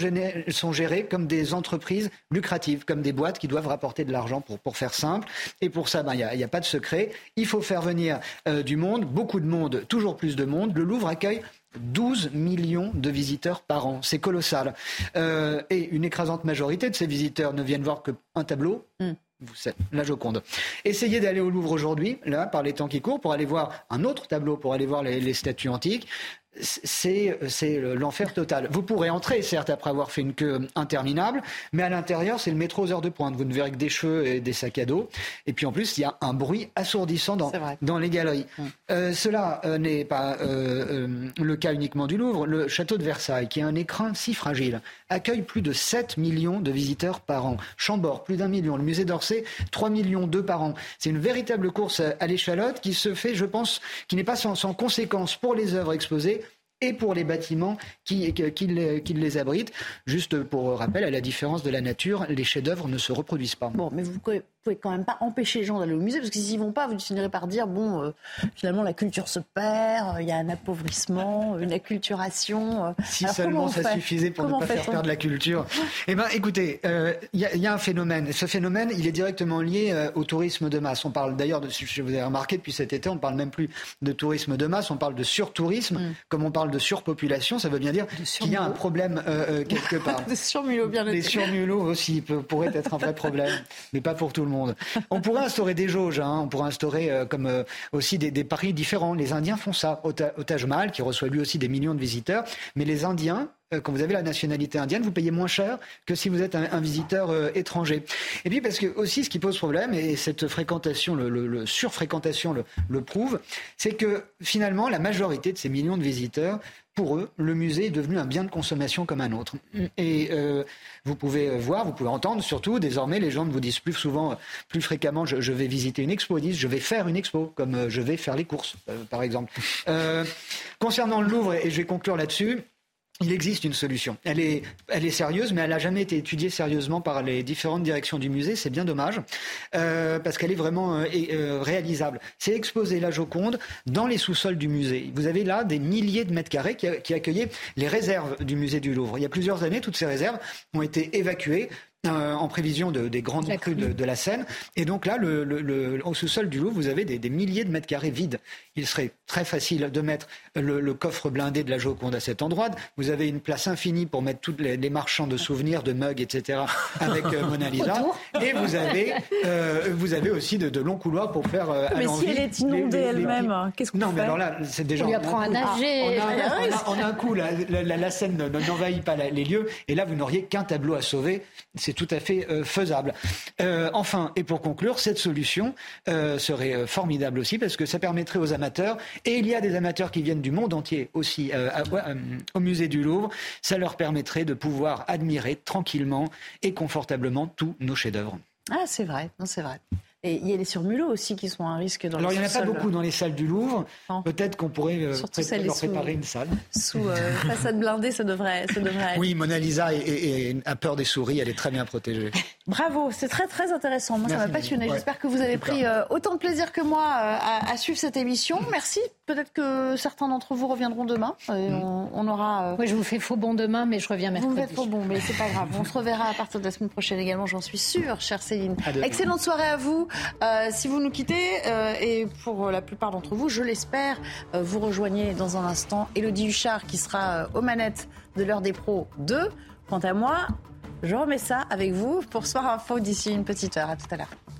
sont gérées comme des entreprises lucratives, comme des boîtes qui doivent rapporter de l'argent pour, pour faire simple. Et pour ça, ben, il n'y a, a, pas de secret. Il faut faire venir euh, du monde, beaucoup de monde, toujours plus de monde. Le Louvre accueille 12 millions de visiteurs par an. C'est colossal. Euh, et une écrasante majorité de ces visiteurs ne viennent voir qu'un tableau. Mm. Vous la Joconde. Essayez d'aller au Louvre aujourd'hui, là, par les temps qui courent, pour aller voir un autre tableau, pour aller voir les statues antiques c'est l'enfer total. Vous pourrez entrer, certes, après avoir fait une queue interminable, mais à l'intérieur, c'est le métro aux heures de pointe. Vous ne verrez que des cheveux et des sacs à dos. Et puis en plus, il y a un bruit assourdissant dans, dans les galeries. Mm. Euh, cela euh, n'est pas euh, le cas uniquement du Louvre. Le château de Versailles, qui est un écrin si fragile, accueille plus de 7 millions de visiteurs par an. Chambord, plus d'un million. Le musée d'Orsay, 3 millions d'eux par an. C'est une véritable course à l'échalote qui se fait, je pense, qui n'est pas sans, sans conséquence pour les œuvres exposées et pour les bâtiments qui, qui, les abritent. Juste pour rappel, à la différence de la nature, les chefs-d'œuvre ne se reproduisent pas. Bon, mais vous pouvez quand même pas empêcher les gens d'aller au musée, parce que s'ils vont pas, vous finirez par dire bon, euh, finalement la culture se perd, il y a un appauvrissement, une acculturation. Euh. Si seulement ça suffisait pour ne pas faire perdre la culture. eh ben, écoutez, euh, il y, a un phénomène. Ce phénomène, il est directement lié au tourisme de masse. On parle d'ailleurs, de, je vous ai remarqué depuis cet été, on parle même plus de tourisme de masse, on parle de surtourisme, mm. comme on parle de surpopulation. Ça veut bien dire qu'il y a un problème quelque <laughs> part. de surmulot, bien Les surmulots aussi pourraient être un vrai problème, mais pas pour tout le monde. On pourrait instaurer des jauges, hein. on pourrait instaurer euh, comme euh, aussi des, paris différents. Les Indiens font ça. Au, Taj Mahal, qui reçoit lui aussi des millions de visiteurs, mais les Indiens quand vous avez la nationalité indienne, vous payez moins cher que si vous êtes un, visiteur étranger. Et puis parce que aussi ce qui pose problème, et cette fréquentation, le, surfréquentation le prouve, c'est que finalement la majorité de ces millions de visiteurs pour eux, le musée est devenu un bien de consommation comme un autre. Et euh, vous pouvez voir, vous pouvez entendre, surtout, désormais, les gens ne vous disent plus souvent, plus fréquemment, je, vais visiter une expo, ils disent, je vais faire une expo, comme euh, je vais faire les courses, euh, par exemple. concernant le Louvre, et je vais conclure là-dessus, il existe une solution. Elle est, sérieuse, mais elle n'a jamais été étudiée sérieusement par les différentes directions du musée. C'est bien dommage, euh, parce qu'elle est vraiment euh, euh, réalisable. C'est exposer la Joconde dans les sous-sols du musée. Vous avez là des milliers de mètres carrés qui accueillaient les réserves du musée du Louvre. Il y a plusieurs années, toutes ces réserves ont été évacuées euh, en prévision de, des grandes crues de, la Seine. Et donc là, le, le, au sous-sol du Louvre, vous avez des, des, milliers de mètres carrés vides. Il serait très facile de mettre le, coffre blindé de la Joconde à cet endroit. Vous avez une place infinie pour mettre tous les, marchands de souvenirs, de mugs, etc. avec euh, Mona Lisa. Et vous avez, euh, vous avez aussi de, longs couloirs pour faire. Euh, Mais si elle est inondée elle-même, qu'est-ce qu'on fait Non, mais alors là, c'est déjà. On lui apprend à nager. A, un coup, la, la, la Seine n'envahit pas les lieux. Et là, vous n'auriez qu'un tableau à sauver. C'est tout à fait euh, faisable. Euh, enfin, et pour conclure, cette solution euh, serait formidable aussi parce que ça permettrait aux amateurs, et il y a des amateurs qui viennent du monde entier aussi au musée du Louvre, ça leur permettrait de pouvoir admirer tranquillement et confortablement tous nos chefs-d'œuvre. Ah, c'est vrai, c'est vrai. Et il y a les surmulots aussi qui sont un risque dans Alors, il n'y en a pas beaucoup dans les salles du Louvre. Peut-être qu'on pourrait euh, leur préparer une salle. Sous euh, <laughs> façade blindée, ça devrait, ça devrait être. Oui, Mona Lisa a peur des souris, elle est très bien protégée. <laughs> Bravo, c'est très très intéressant. Moi, ça m'a passionné. J'espère que vous avez pris euh, autant de plaisir que moi à, suivre cette émission. Merci. Peut-être que certains d'entre vous reviendront demain. Et mm. on, aura. Oui, je vous fais faux bon demain, mais je reviens mercredi. Vous faites faux bon, mais c'est pas grave. On se reverra à partir de la semaine prochaine également, j'en suis sûre, chère Céline. Excellente soirée à vous. Euh, si vous nous quittez, euh, et pour la plupart d'entre vous, je l'espère, euh, vous rejoignez dans un instant Elodie Huchard qui sera aux manettes de l'heure des pros 2. Quant à moi, je remets ça avec vous pour Soir Info d'ici une petite heure. À tout à l'heure.